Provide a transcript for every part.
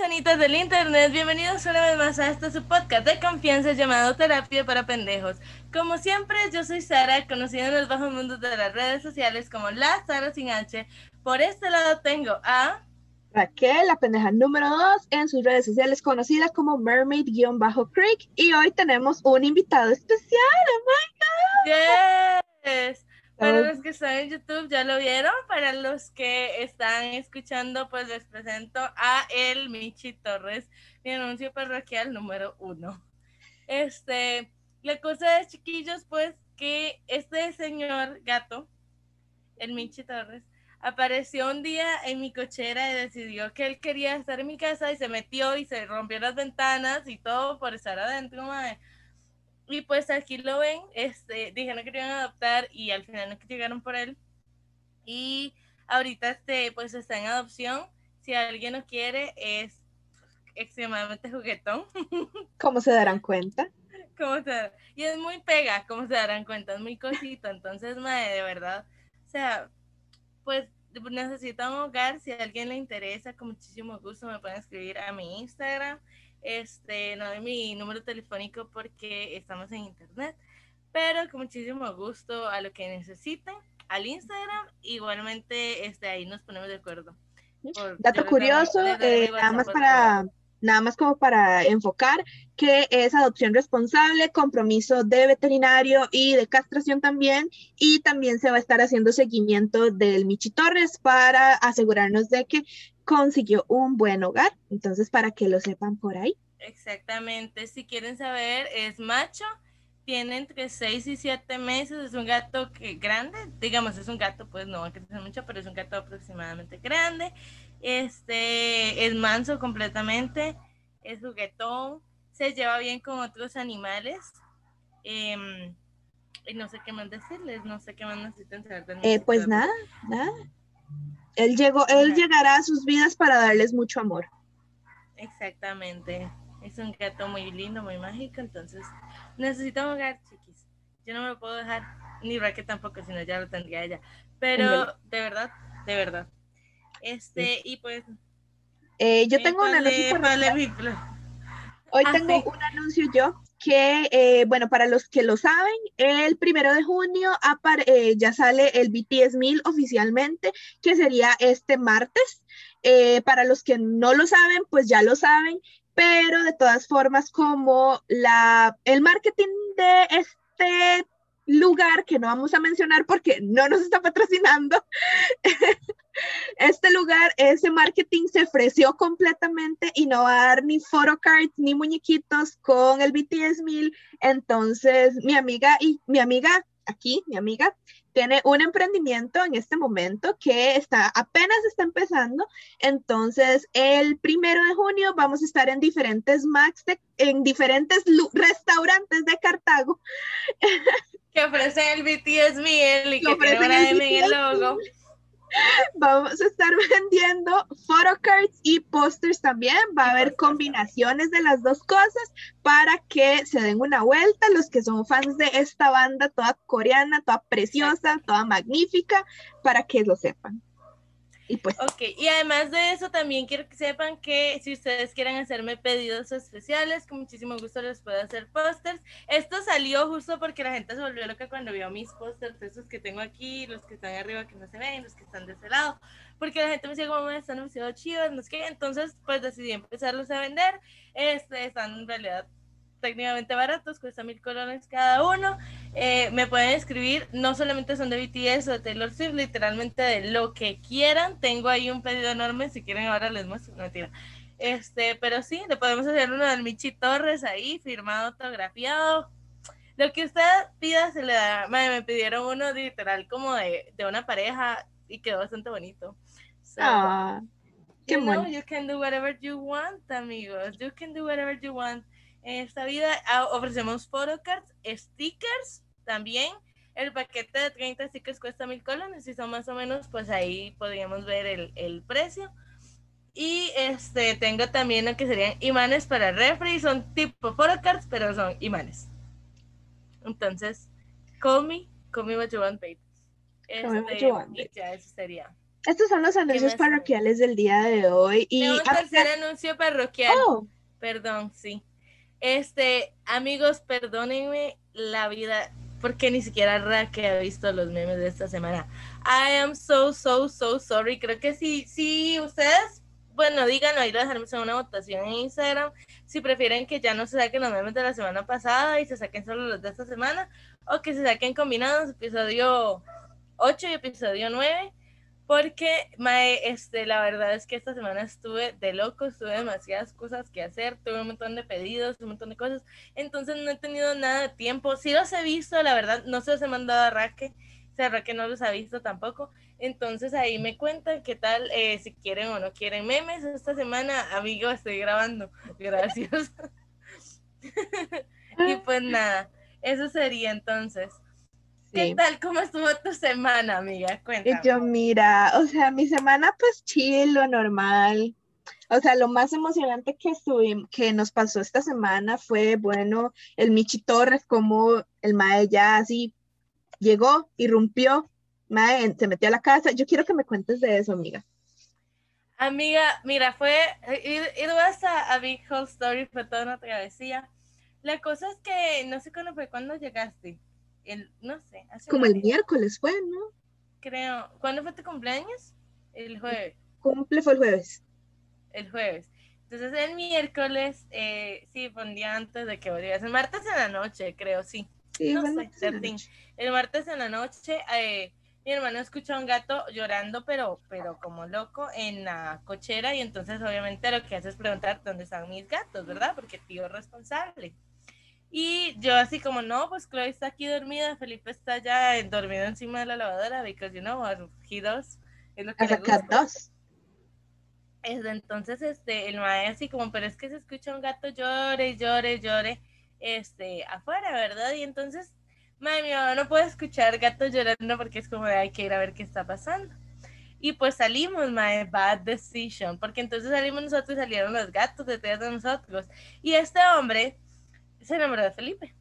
Personitas del internet, bienvenidos una vez más a este su podcast de confianza llamado Terapia para Pendejos. Como siempre, yo soy Sara, conocida en los bajos mundos de las redes sociales como la Sara sin H. Por este lado tengo a... Raquel, la pendeja número 2 en sus redes sociales conocida como Mermaid-Creek y hoy tenemos un invitado especial. Oh Yes. Para los que están en YouTube ya lo vieron, para los que están escuchando pues les presento a el Michi Torres, mi anuncio parroquial número uno. Este, la cosa es chiquillos pues que este señor gato, el Michi Torres, apareció un día en mi cochera y decidió que él quería estar en mi casa y se metió y se rompió las ventanas y todo por estar adentro, mae. Y pues aquí lo ven, este, dijeron que lo iban a adoptar y al final no llegaron por él. Y ahorita este, pues está en adopción. Si alguien lo quiere, es extremadamente juguetón. Como se darán cuenta. como se, y es muy pega, como se darán cuenta, es muy cosito. Entonces, madre, de verdad, o sea, pues necesita un hogar. Si a alguien le interesa, con muchísimo gusto me pueden escribir a mi Instagram. Este, no doy mi número telefónico porque estamos en internet, pero con muchísimo gusto a lo que necesiten, al Instagram, igualmente este, ahí nos ponemos de acuerdo. Por- Dato curioso, eh, nada más para nada más como para enfocar que es adopción responsable, compromiso de veterinario y de castración también, y también se va a estar haciendo seguimiento del Michi Torres para asegurarnos de que consiguió un buen hogar. Entonces, para que lo sepan por ahí. Exactamente, si quieren saber, es macho, tiene entre 6 y 7 meses, es un gato que grande, digamos, es un gato, pues no va a crecer mucho, pero es un gato aproximadamente grande, este, es manso completamente, es juguetón, se lleva bien con otros animales, em, y no sé qué más decirles, no sé qué más necesitan saber Eh, pues nada, nada. Él llegó, él llegará a sus vidas para darles mucho amor. Exactamente. Es un gato muy lindo, muy mágico, entonces necesita un hogar, chiquis. Yo no me lo puedo dejar, ni Raquel tampoco, sino ya lo tendría ella. Pero de verdad, de verdad. Este, y pues. Eh, yo tengo un ponle- anuncio ponle parroquial. mi pl- Hoy Ah, tengo un anuncio yo que, eh, bueno, para los que lo saben, el primero de junio eh, ya sale el BTS 1000 oficialmente, que sería este martes. Eh, para los que no lo saben, pues ya lo saben, pero de todas formas, como la, el marketing de este lugar, que no vamos a mencionar porque no nos está patrocinando, este lugar, ese marketing se ofreció completamente y no va a dar ni photocards ni muñequitos con el BTS 1000. Entonces, mi amiga y mi amiga aquí, mi amiga, tiene un emprendimiento en este momento que está apenas está empezando. Entonces, el primero de junio vamos a estar en diferentes Max, de- en diferentes restaurantes de Cartago. que ofrecen el BTS Miel y Que que ofrecen el el logo. Vamos a estar vendiendo photocards y posters también. Va a haber combinaciones de las dos cosas para que se den una vuelta. Los que son fans de esta banda, toda coreana, toda preciosa, toda magnífica, para que lo sepan. Y pues, Ok, y además de eso, también quiero que sepan que si ustedes quieren hacerme pedidos especiales, con muchísimo gusto les puedo hacer pósters. Esto salió justo porque la gente se volvió loca cuando vio mis pósters, esos que tengo aquí, los que están arriba que no se ven, los que están de ese lado, porque la gente me decía como "Me están demasiado chidos, no sé qué, entonces pues decidí empezarlos a vender. Este, están en realidad técnicamente baratos, cuesta mil colones cada uno. Eh, me pueden escribir, no solamente son de BTS o de Taylor Swift, literalmente de lo que quieran. Tengo ahí un pedido enorme, si quieren ahora les muestro, no mentira. Este, pero sí, le podemos hacer uno del Michi Torres ahí, firmado, autografiado. Lo que usted pida se le da. Mae, me pidieron uno literal como de, de una pareja y quedó bastante bonito. So, Ah, qué you know, bueno. you can do whatever you want, amigos. You can do whatever you want. En esta vida ah, ofrecemos photocards, stickers también. El paquete de 30 stickers cuesta mil colones y son más o menos, pues ahí podríamos ver el, el precio. Y este tengo también lo que serían imanes para refri, son tipo photocards, pero son imanes. Entonces, call me, call me what you want, baby. Call me what Este, you want, y ya eso sería. Estos son los anuncios parroquiales del día de hoy. Y un ah, tercer anuncio parroquial. oh, Perdón, sí. Este, amigos, perdónenme la vida porque ni siquiera Raque ha visto los memes de esta semana. I am so, so, so sorry. Creo que sí, sí, ustedes, bueno, díganlo, ahí lo dejaremos en una votación en Instagram. Si prefieren que ya no se saquen los memes de la semana pasada y se saquen solo los de esta semana, o que se saquen combinados, episodio 8 y episodio 9. Porque, mae, este, la verdad es que esta semana estuve de loco, tuve demasiadas cosas que hacer, tuve un montón de pedidos, un montón de cosas, entonces no he tenido nada de tiempo. Sí los he visto, la verdad, no se los he mandado a Raque, o sea, Raque no los ha visto tampoco, entonces ahí me cuentan qué tal, eh, si quieren o no quieren memes esta semana, amigo, estoy grabando, gracias. y pues nada, eso sería entonces. ¿Qué tal? ¿Cómo estuvo tu semana, amiga? Cuéntame. yo, mira, o sea, mi semana pues chill, lo normal. O sea, lo más emocionante que estuvimos, que nos pasó esta semana fue, bueno, el Michi Torres, como el Mae ya así llegó, irrumpió, Mae se metió a la casa. Yo quiero que me cuentes de eso, amiga. Amiga, mira, fue, it, it was a, a big whole story, fue toda una travesía. La cosa es que no sé cuándo fue, cuándo llegaste. El, no sé, hace Como el miércoles fue, ¿no? Creo. ¿Cuándo fue tu cumpleaños? El jueves. Cumple fue el jueves. El jueves. Entonces el miércoles, eh, sí, fue un día antes de que volvieras. El martes en la noche, creo, sí. Sí, No sé, martes en la 13. noche. El martes en la noche, eh, mi hermano escuchó a un gato llorando, pero, pero como loco, en la cochera. Y entonces, obviamente, lo que hace es preguntar dónde están mis gatos, ¿verdad? Porque tío es responsable. Y yo, así como, no, pues Chloe está aquí dormida, Felipe está ya dormido encima de la lavadora, because you know he does. Es lo que le gusta. entonces, este, el mae así como, pero es que se escucha un gato llore, llore, llore, este, afuera, ¿verdad? Y entonces, mi mamá no puede escuchar gatos llorando porque es como hay que ir a ver qué está pasando. Y pues salimos, mae, bad decision, porque entonces salimos nosotros y salieron los gatos detrás de nosotros. Y este hombre se enamoró de Felipe.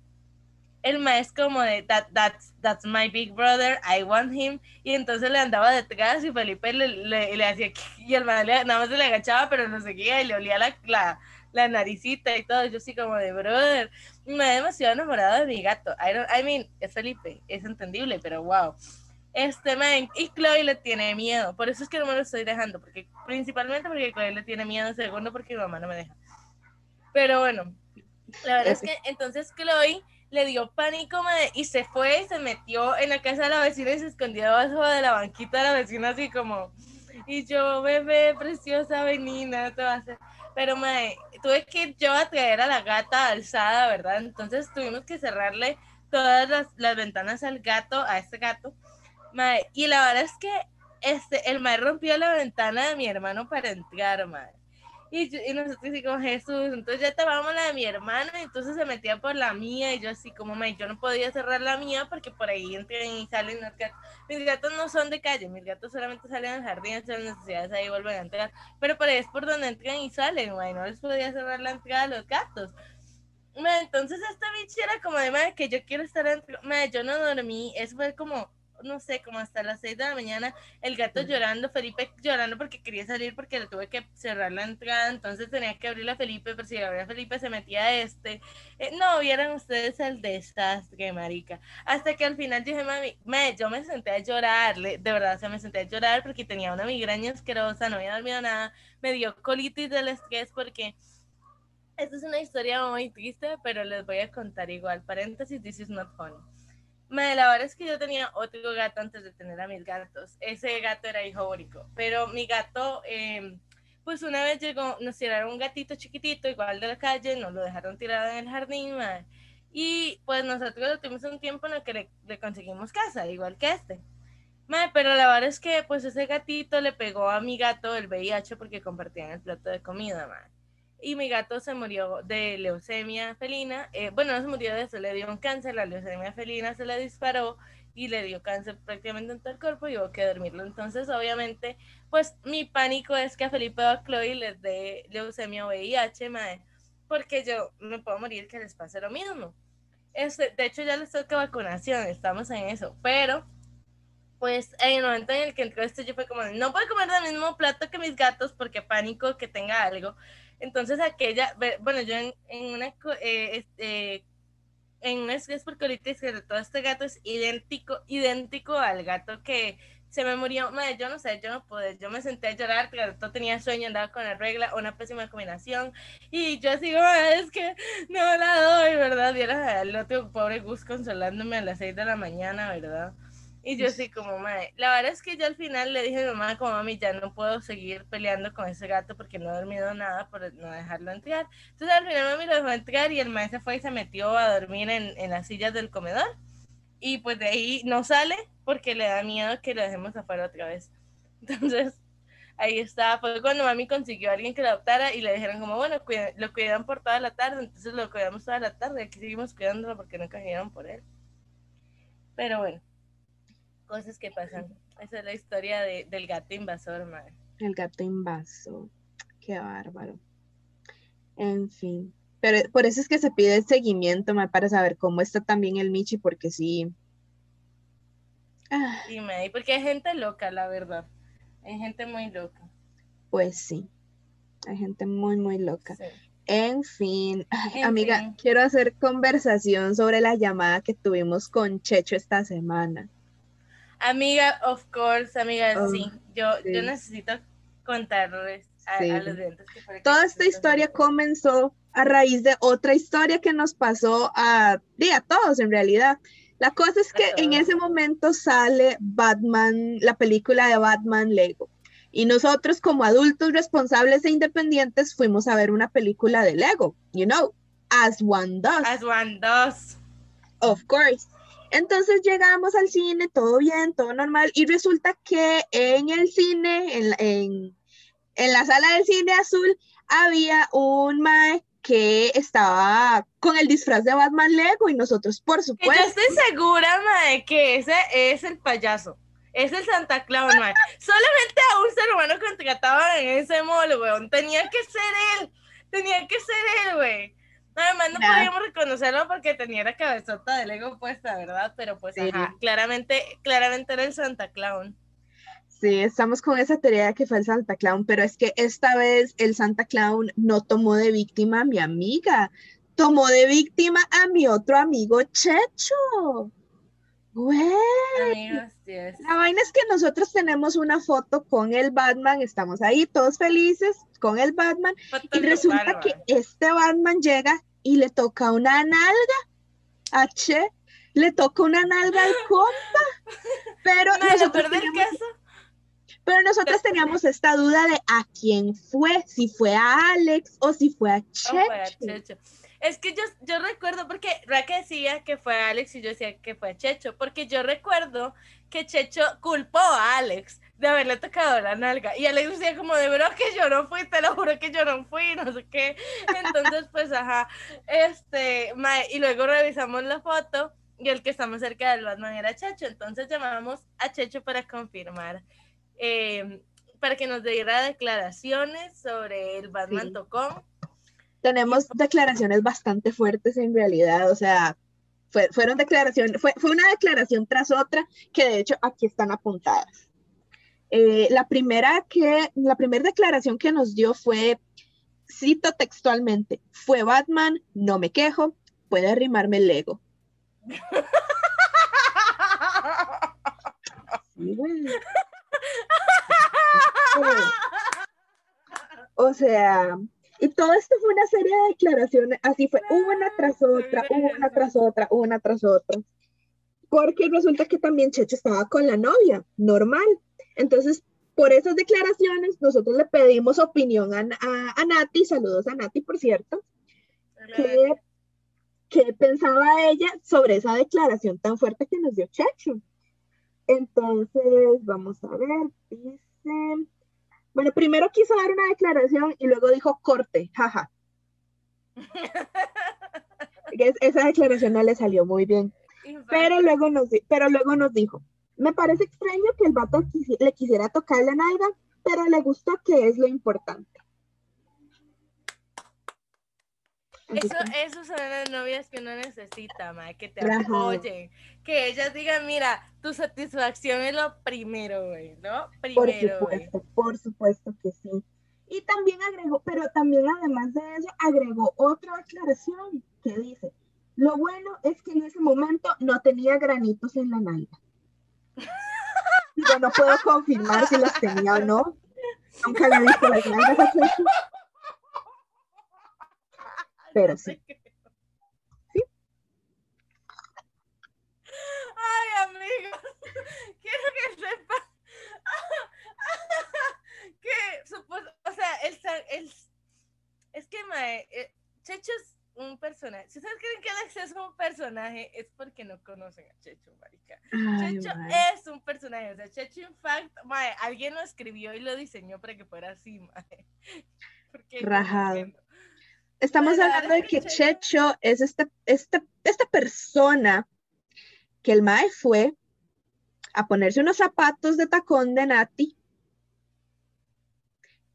El mae es como de, that, that's, that's my big brother, I want him. Y entonces le andaba detrás y Felipe le, le, le hacía, y el mae le- nada más se le agachaba, pero no seguía y le olía la, la, la naricita y todo. Yo así como de, brother, me he demasiado enamorado de mi gato. I, don't, I mean, es Felipe, es entendible, pero wow. Este man, y Chloe le tiene miedo, por eso es que no me lo estoy dejando, porque principalmente porque Chloe le tiene miedo, segundo porque mi mamá no me deja. Pero bueno, la verdad es que entonces Chloe le dio pánico mae, y se fue y se metió en la casa de la vecina y se escondió debajo de la banquita de la vecina así como y yo bebé preciosa venina te va a hacer pero mae, tuve que ir yo a traer a la gata alzada verdad entonces tuvimos que cerrarle todas las, las ventanas al gato a este gato mae, y la verdad es que este el mae rompió la ventana de mi hermano para entrar mae. Y, yo- y nosotros así como Jesús, entonces ya tapamos la de mi hermano y entonces se metía por la mía y yo así como, "Mae, yo no podía cerrar la mía porque por ahí entran y salen los gatos. Mis gatos no son de calle, mis gatos solamente salen al jardín, hacen necesidades ahí vuelven a entrar, pero por ahí es por donde entran y salen, mae, no les podía cerrar la entrada a los gatos. Entonces esta bicha era como de, "Mae, que yo quiero estar dentro, Mae, yo no dormí, eso fue como, no sé, como hasta las 6 de la mañana, el gato llorando, Felipe llorando porque quería salir porque le tuve que cerrar la entrada, entonces tenía que abrirle a Felipe, pero si abría a Felipe se metía este. Eh, no, vieran ustedes el desastre, marica. Hasta que al final dije, mami, me, yo me senté a llorar, de verdad, o sea, me senté a llorar porque tenía una migraña asquerosa, no había dormido nada, me dio colitis del estrés porque... Esta es una historia muy triste, pero les voy a contar igual. Paréntesis, this is not funny. Madre, la verdad es que yo tenía otro gato antes de tener a mis gatos. Ese gato era hijo único. Pero mi gato, eh, pues una vez llegó, nos tiraron un gatito chiquitito, igual de la calle, nos lo dejaron tirado en el jardín, madre. Y pues nosotros lo tuvimos un tiempo en el que le, conseguimos casa, igual que este. Mae, pero la verdad es que pues ese gatito le pegó a mi gato el VIH porque compartían el plato de comida, mae. Y mi gato se murió de leucemia felina. eh, bueno, no se murió de eso, le dio un cáncer, la leucemia felina se le disparó y le dio cáncer prácticamente en todo el cuerpo y hubo que dormirlo. Entonces, obviamente, pues mi pánico es que a Felipe o a Chloe les dé leucemia o VIH, mae, porque yo me puedo morir que les pase lo mismo. Este, de hecho, ya les toca vacunación, estamos en eso, pero pues en el momento en el que entró esto, yo fue como, no puedo comer del mismo plato que mis gatos porque pánico que tenga algo. Entonces aquella, bueno, yo en, en una, eh, este, en una es porque ahorita es que todo este gato es idéntico, idéntico al gato que se me murió. Madre, yo no sé, yo no pude, yo me senté a llorar, el gato tenía sueño, andaba con la regla, una pésima combinación. Y yo así, "Madre, es que no la doy, ¿verdad? Y era el otro pobre Gus consolándome a las 6 de la mañana, ¿verdad? Y yo así como, madre, la verdad es que yo al final le dije a mi mamá, como mami, ya no puedo seguir peleando con ese gato porque no he dormido nada por no dejarlo entrar. Entonces al final mami lo dejó entrar y el maestro fue y se metió a dormir en, en las sillas del comedor. Y pues de ahí no sale porque le da miedo que lo dejemos afuera otra vez. Entonces ahí está, fue cuando mami consiguió a alguien que lo adoptara y le dijeron como, bueno, cuida- lo cuidan por toda la tarde, entonces lo cuidamos toda la tarde, aquí seguimos cuidándolo porque nunca vinieron por él. Pero bueno, cosas que pasan. Esa es la historia de- del gato invasor, madre. El gato invaso. Qué bárbaro. En fin. Pero por eso es que se pide el seguimiento, ma, para saber cómo está también el Michi, porque sí. Ah, Y porque hay gente loca, la verdad. Hay gente muy loca. pues sí. Hay gente muy, muy loca. Sí. En fin, Ay, En amiga, fin. quiero hacer conversación sobre la llamada que tuvimos con Checho esta semana. Amiga, of course, amiga, Oh, sí. Yo, sí. yo necesito contarles a, Sí. a los dientes que Toda esta historia comenzó a raíz de otra historia que nos pasó a, a todos en realidad. La cosa es que en ese momento sale Batman, la película de Batman Lego. Y nosotros como adultos responsables e independientes fuimos a ver una película de Lego, you know, as one does. As one does. Of course. Entonces llegamos al cine, todo bien, todo normal, y resulta que en el cine, en, la- en, en la sala del cine azul, había un mae que estaba con el disfraz de Batman Lego y nosotros, por Que yo supuesto, estoy segura, mae, que ese es el payaso. Es el Santa Claus, mae. Solamente a un ser humano contrataban en ese mall, weón. Tenía que ser él. Tenía que ser él, güey. Además, no Ya. podíamos reconocerlo porque tenía la cabezota de Lego puesta, ¿verdad? Pero pues, Sí. ajá, claramente, claramente era el Santa Claus. sí, estamos con esa teoría de que fue el Santa Clown, pero es que esta vez el Santa Clown no tomó de víctima a mi amiga, tomó de víctima a mi otro amigo Checho. Güey. Amigos, yes. La vaina es que nosotros tenemos una foto con el Batman, estamos ahí todos felices con el Batman y resulta que este Batman llega y le toca una nalga a Che, le toca una nalga al compa, pero lo nosotros, teníamos, pero nosotros teníamos esta duda de a quién fue, si fue a Alex o si fue a Oh, fue a Checho. Checho. Es que yo, yo recuerdo, porque Raque decía que fue a Alex y yo decía que fue a Checho, porque yo recuerdo que Checho culpó a Alex de haberle tocado la nalga. Y Alex decía como de bro que yo no fui, te lo juro que yo no fui, no sé qué. Entonces, pues, ajá, este, mae, y luego revisamos la foto y el que está más cerca del Batman era Checho. Entonces llamamos a Checho para confirmar, eh, para que nos diera declaraciones sobre el Batman Sí. Tocón. Tenemos declaraciones bastante fuertes en realidad, o sea, fue- fueron declaraciones, fue, fue una declaración tras otra que de hecho aquí están apuntadas. Eh, la primera que, la primera declaración que nos dio fue, cito textualmente, fue Batman, no me quejo, puede arrimarme el. Sí, güey. O sea, y todo esto fue una serie de declaraciones, así fue una tras otra, una tras otra, una tras otra. Porque resulta que también Checho estaba con la novia, normal. Entonces, por esas declaraciones, nosotros le pedimos opinión a, a, a Nati, saludos a Nati, por cierto, que qué pensaba ella sobre esa declaración tan fuerte que nos dio Checho. Entonces, vamos a ver, dice, bueno, primero quiso dar una declaración y luego dijo corte, jaja. esa declaración no le salió muy bien. Pero luego, nos, pero luego nos dijo, me parece extraño que el vato le quisiera tocar la nalga, pero le gustó que es lo importante. Eso, eso son las novias que uno necesita, ma, que te apoyen, que ellas digan, mira, tu satisfacción es lo primero, güey, ¿no? Primero, por supuesto, por supuesto que sí. Y también agregó, pero también además de eso, agregó otra aclaración que dice, lo bueno es que en ese momento no tenía granitos en la nalga. Yo no puedo confirmar si las tenía o no. Nunca he visto las a Pero sí. Ay, amigos, quiero que sepan que, o sea, el, el, es que, mae, eh, Checho es un personaje. Si ustedes creen que Alex es un personaje, es porque no conocen a Checho, marica. Checho es un personaje. O sea, Checho, in fact, mae, alguien lo escribió y lo diseñó para que fuera así, mae. Rajado. Estamos hablando de que Checho es esta, esta, esta persona que el mae fue a ponerse unos zapatos de tacón de Nati.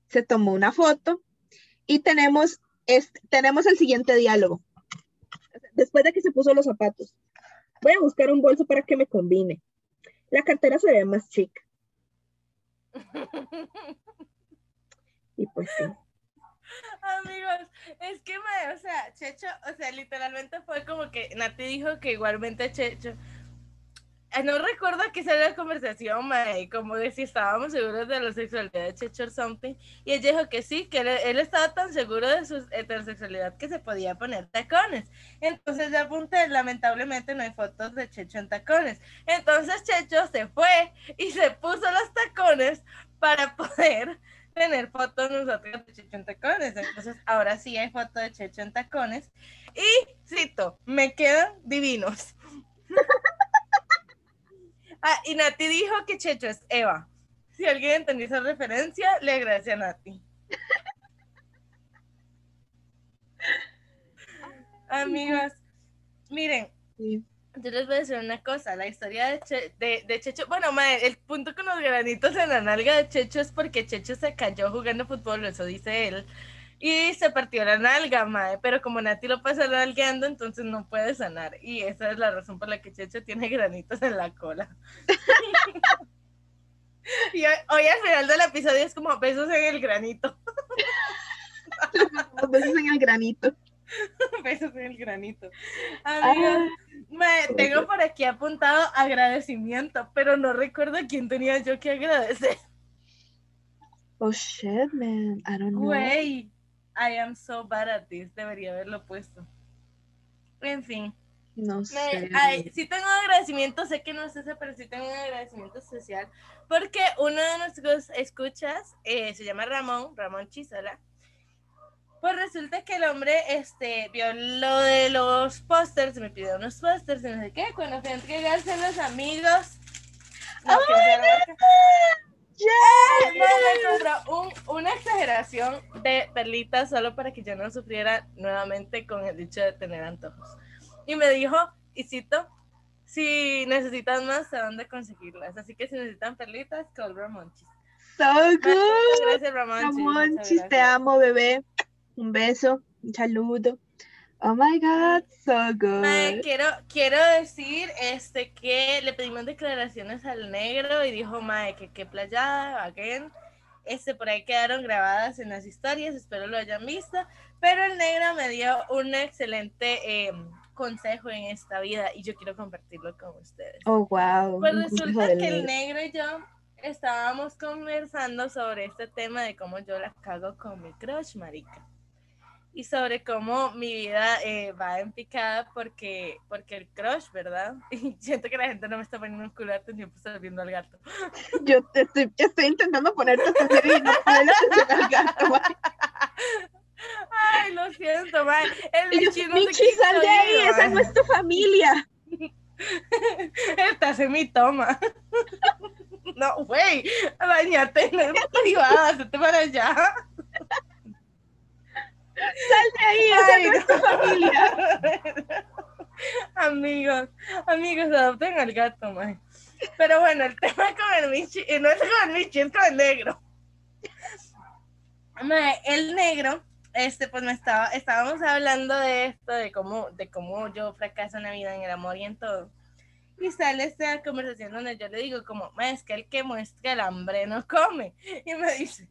Se tomó una foto y tenemos tenemos el siguiente diálogo. Después de que se puso los zapatos, voy a buscar un bolso para que me combine. La cartera se ve más chic. y pues sí. Amigos, es que, o sea, Checho, o sea, literalmente fue como que Nati dijo que igualmente Checho no recuerdo que salió la conversación, mae, como de si estábamos seguros de la sexualidad de Checho something. Y ella dijo que sí, que él, estaba tan seguro de su heterosexualidad que se podía poner tacones. Entonces le apunté, lamentablemente no hay fotos de Checho en tacones. Entonces Checho se fue y se puso los tacones para poder tener fotos nosotros de Checho en tacones. Entonces ahora sí hay fotos de Checho en tacones. Y cito, me quedan divinos. Ah, y Nati dijo que Checho es Eva. Si alguien entendió esa referencia, le agradece a Nati. Amigos, miren, yo les voy a decir una cosa, la historia de, de, Checho, bueno, el punto con los granitos en la nalga de Checho es porque Checho se cayó jugando fútbol, eso dice él, y se partió la nalga, mae, pero como Nati lo pasa nalgueando, entonces no puede sanar. Y esa es la razón por la que Checho tiene granitos en la cola. y hoy, al final del episodio es como besos en el granito. besos en el granito. besos en el granito. Amigos, ah. tengo por aquí apuntado agradecimiento, pero no recuerdo a quién tenía yo que agradecer. Oh shit, man. I don't know. Güey, I am so bad at this, debería haberlo puesto. En fin. No sé. sí tengo un agradecimiento, sé que no es ese, pero sí tengo un agradecimiento especial, porque uno de nuestros escuchas eh, se llama Ramón, Ramón Chisola. Pues resulta que el hombre este, vio lo de los pósters, me pidió unos pósters y no sé qué, cuando fui a entregarse a los amigos. No, Yeah. una exageración de perlitas solo para que yo no sufriera nuevamente con el dicho de tener antojos. Y me dijo, y cito, si necesitan más, ¿a dónde conseguirlas? Así que si necesitan perlitas, call Ramonchis. So good. Gracias, Ramonchis. te amo, bebé. Un beso, un saludo. Oh my God, so good. quiero, quiero decir este, que le pedimos declaraciones al negro y dijo, mae, que qué playada, again. Este, por ahí quedaron grabadas en las historias, espero lo hayan visto. Pero el negro me dio un excelente em, consejo en esta vida y yo quiero compartirlo con ustedes. Oh, wow. Pues resulta que el negro y yo estábamos conversando sobre este tema de cómo yo la cago con mi crush, marica y sobre cómo mi vida eh, va en picada porque, porque el crush, ¿verdad? Y siento que la gente no me está poniendo un culo de tiempo está viendo al gato. Yo estoy, estoy intentando ponerte a y no al gato. Ay, lo siento, mae. El yo, Michi no se Michi, quiso sal de ahí, esa no es tu familia. Esta es mi toma. No, güey, bañate en el privado, hazte para allá. Sal de ahí, Ay, no es tu familia. amigos, amigos, adopten al gato, mae. Pero bueno, el tema con el Michi, eh, no es con el Michi, es con el negro. Mae, el negro, este, pues me estaba, estábamos hablando de esto, de cómo, de cómo yo fracaso en la vida, en el amor y en todo. Y sale esta conversación donde yo le digo como, "Ma, es que el que muestra el hambre no come. Y me dice,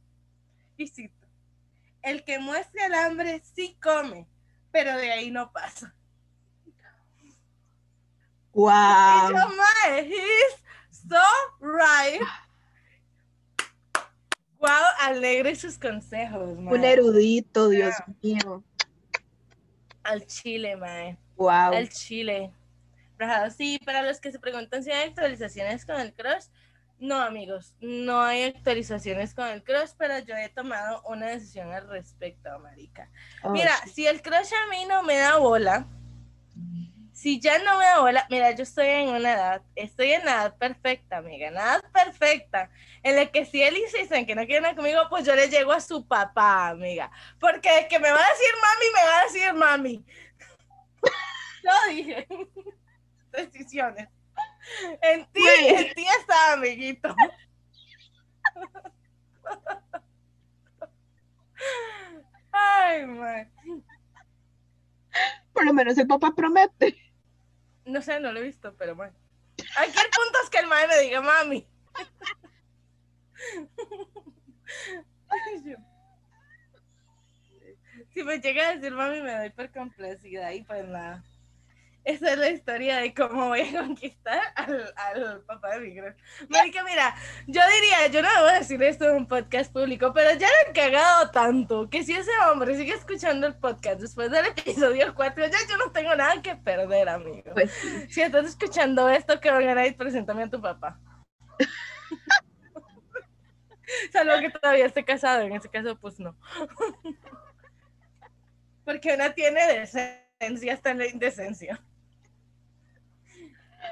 y cito, el que muestra el hambre sí come, pero de ahí no pasa. Wow. yo, mae, he's so right. Wow, al negro y sus consejos, mae. Un erudito, Dios mío. Al chile, mae. Wow. Al chile. Sí, para los que se preguntan si hay actualizaciones con el crush, no, amigos, no hay actualizaciones con el crush, pero yo he tomado una decisión al respecto, marica. Oh, Mira, si el crush a mí no me da bola, si ya no me da bola, mira, yo estoy en una edad, estoy en la edad perfecta, amiga, en la edad perfecta, en la que si él insiste que no quiere nada conmigo, pues yo le llego a su papá, amiga, porque de que me va a decir mami, me va a decir mami. Lo dije. Decisiones. En ti, en ti está, amiguito. Ay, man. Por lo menos el papá promete. No sé, no lo he visto, pero bueno. Aquí el punto es que el madre me diga mami. Si me llega a decir mami, me doy por complacida y pues nada. Esa es la historia de cómo voy a conquistar al, al papá de mi crush. Marica, mira, yo diría, yo no debo decir esto en un podcast público, pero ya lo he cagado tanto que si ese hombre sigue escuchando el podcast después del episodio 4, ya yo no tengo nada que perder, amigo. Pues. Si estás escuchando esto, que van a ir, preséntame a tu papá. Salvo que todavía esté casado, en ese caso, pues no. Porque una tiene decencia hasta en la indecencia.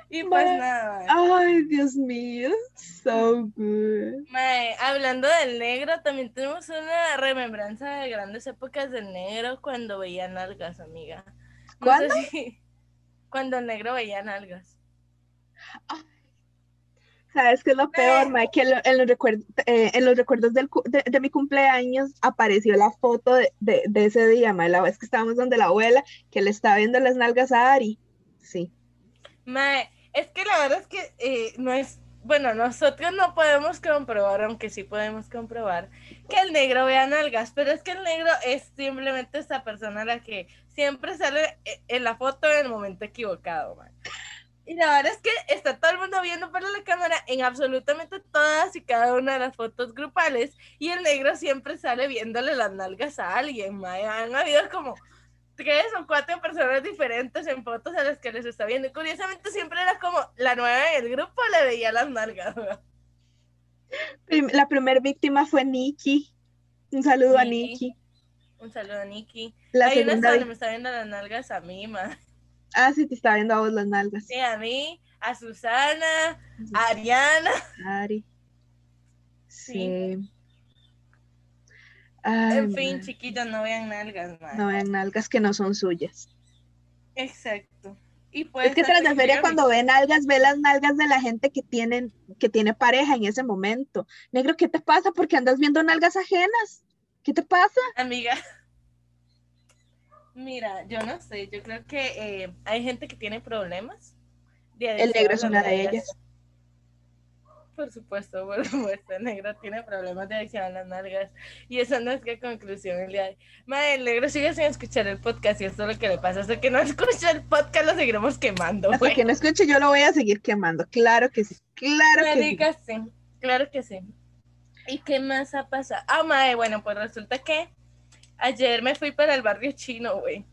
Y pues nada. Ay, Dios mío. So good. Mae, hablando del negro, también tenemos una remembranza de grandes épocas del negro cuando veía nalgas, amiga. No ¿Cuándo? sé si- Cuando el negro veía nalgas. ¿Sabes qué es lo peor, Eh. Mae? Que en los, recuerdos, en los recuerdos del cu- de, de mi cumpleaños apareció la foto de, de- de ese día, Mae, la vez que estábamos donde la abuela, que le estaba viendo las nalgas a Ari. Sí. Mae, es que la verdad es que eh, no es, bueno, nosotros no podemos comprobar, aunque sí podemos comprobar, que el negro vea nalgas, pero es que el negro es simplemente esa persona la que siempre sale eh, en la foto en el momento equivocado, mae. Y la verdad es que está todo el mundo viendo para la cámara en absolutamente todas y cada una de las fotos grupales y el negro siempre sale viéndole las nalgas a alguien, mae. Han habido como tres o cuatro personas diferentes en fotos a las que les está viendo. Y curiosamente siempre era como la nueva del grupo le veía las nalgas. la primer víctima fue Nikki. Un saludo a Nikki. Un saludo a Nikki. La Hay segunda me está viendo las nalgas a mí, ma. Ah, sí, te está viendo a vos las nalgas. Sí, a mí, a Susana, a Ariana. Ari. Sí. Sí. Ay, en fin, mae. chiquitos, no vean nalgas, ma. No vean nalgas que no son suyas. Exacto. Y pues, Es que tras de feria cuando ve nalgas, ve las nalgas de la gente que tienen, que tiene pareja en ese momento. Negro, ¿qué te pasa? Porque andas viendo nalgas ajenas. ¿Qué te pasa? Amiga. Mira, yo no sé, yo creo que eh, hay gente que tiene problemas. de El negro es una de ellas. Por supuesto, por supuesto, el negro tiene problemas de adicción a las nalgas. Y esa no es que conclusión el día de Madre, el negro sigue sin escuchar el podcast y esto es lo que le pasa. Hasta que no escucha el podcast lo seguiremos quemando, Hasta güey. que no escuche, yo lo voy a seguir quemando. Claro que sí. Claro que sí. Sí, claro que sí. ¿Y qué más ha pasado? Ah, madre, bueno, pues resulta que ayer me fui para el barrio chino, güey.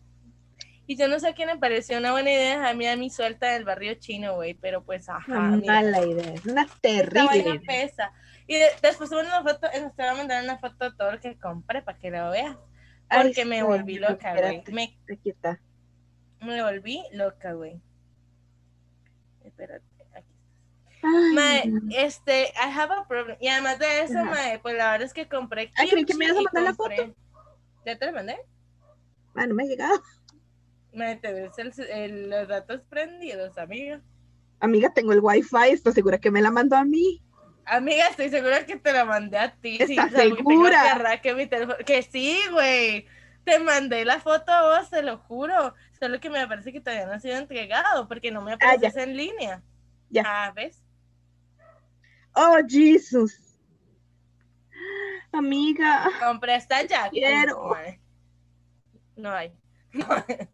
Y yo no sé a quién me pareció una buena idea dejarme a mi suelta del barrio chino, güey, pero pues, ajá, Una mala idea. Es una terrible pesa. Y de- después una foto, eh, te voy a mandar una foto de todo lo que compré para que lo veas. Ay, Porque me volví loca, güey. Me, Aquí está. me volví loca, güey. Espérate, aquí. Mae, este, I have a problem. Y además de eso, Ajá. mae, pues la verdad es que compré. Ay, creí que me ibas a mandar la compré- ¿Ya te la mandé? Ah, no me ha llegado. Mae, te ves el- el- los datos prendidos, amiga. Amiga, tengo el wifi, ¿estás segura que me la mandó a mí? Amiga, estoy segura que te la mandé a ti. sí, ¿Estás tengo segura? que que mi teléfono- Que sí, güey. Te mandé la foto a vos, te lo juro. Solo que me parece que todavía no ha sido entregado porque no me Ah, ya. apareces en línea. Ya. Ah, ¿ves? Oh, Jesus. Amiga, Compré hasta ya. Quiero. No hay.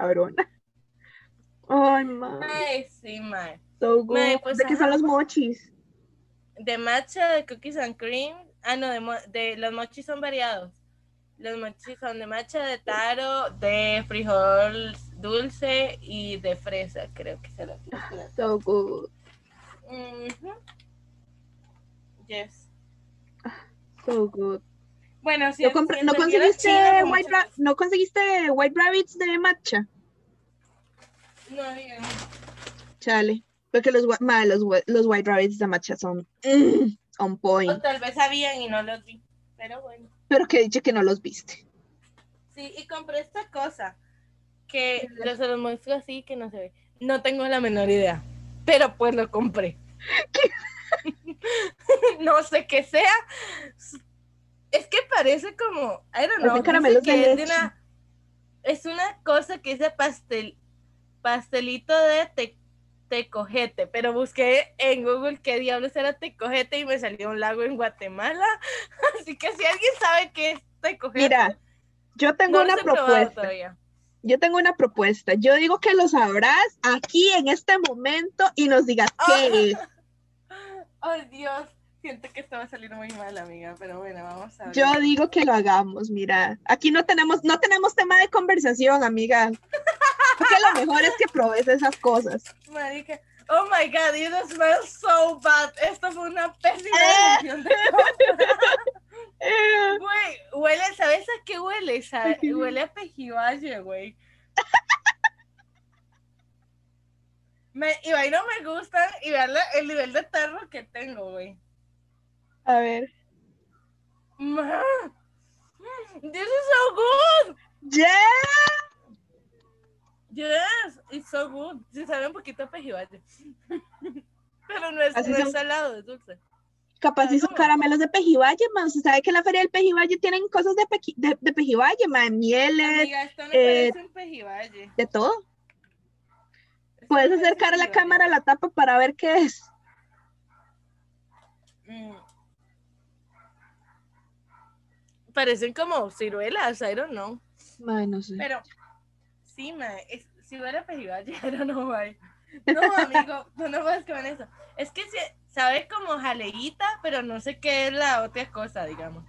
cabrona. Ay, sí, mae. So good. Pues, ¿De qué son los mochis? De matcha, de cookies and cream. Ah, no, de, mo- de los mochis son variados. Los mochis son de matcha, de taro, de frijol dulce y de fresa, creo que se lo So good. Ujú. Yes. So good. Bueno, si ¿No, compra- ¿no conseguiste white ra- ¿No conseguiste white rabbits de matcha? No, diga. Chale. Porque los, ma, los, los white rabbits de matcha son mm, on O point. tal vez habían y no los vi. Pero bueno. Pero que dicho que no los viste. Sí, y compré esta cosa que yo se los muestro así que no se ve. No tengo la menor idea, pero pues lo compré. no sé qué sea. Es que parece como, I don't know, de que es, de una, es una cosa que dice pastel, pastelito de te, tecojete, pero busqué en Google qué diablos era tecojete y me salió un lago en Guatemala. Así que si alguien sabe qué es tecojete, Mira, yo tengo no una propuesta. Yo tengo una propuesta. Yo digo que lo sabrás aquí en este momento y nos digas qué es. Ay, Dios. Siento que esto va a salir muy mal, amiga, pero bueno, vamos a ver. Yo digo que lo hagamos, mira. Aquí no tenemos, no tenemos tema de conversación, amiga. Porque lo mejor es que probes esas cosas. Marica. Oh my god, it smells so bad. Esto fue una pésima Eh. decisión de Güey, huele, ¿sabes a qué huele? Sabe-. Huele a pejibaye, güey. Me, y ahí no me gustan y vean el nivel de terror que tengo, güey. A ver. Ma, This is so good. ¡Yeah! Yes, it's so good. Sí, sabe un poquito a pejibaye. Pero no es, Así no es son. salado, es dulce. Capaz si son ¿Cómo? caramelos de pejibaye, man. Usted sabe que en la feria del pejibaye tienen cosas de, pequi- de, de pejibaye, man. Mieles, Amiga, esto no eh, parece un pejibaye. de todo. Esto Puedes no acercar a la cámara la tapa para ver qué es. Mm. Parecen como ciruelas, I don't know. No sé. Pero, sí, ma, es, si hubiera pejibaye, pero no hay. No, amigo, tú no puedes comer eso. Es que se, sabe como jaleíta, pero no sé qué es la otra cosa, digamos.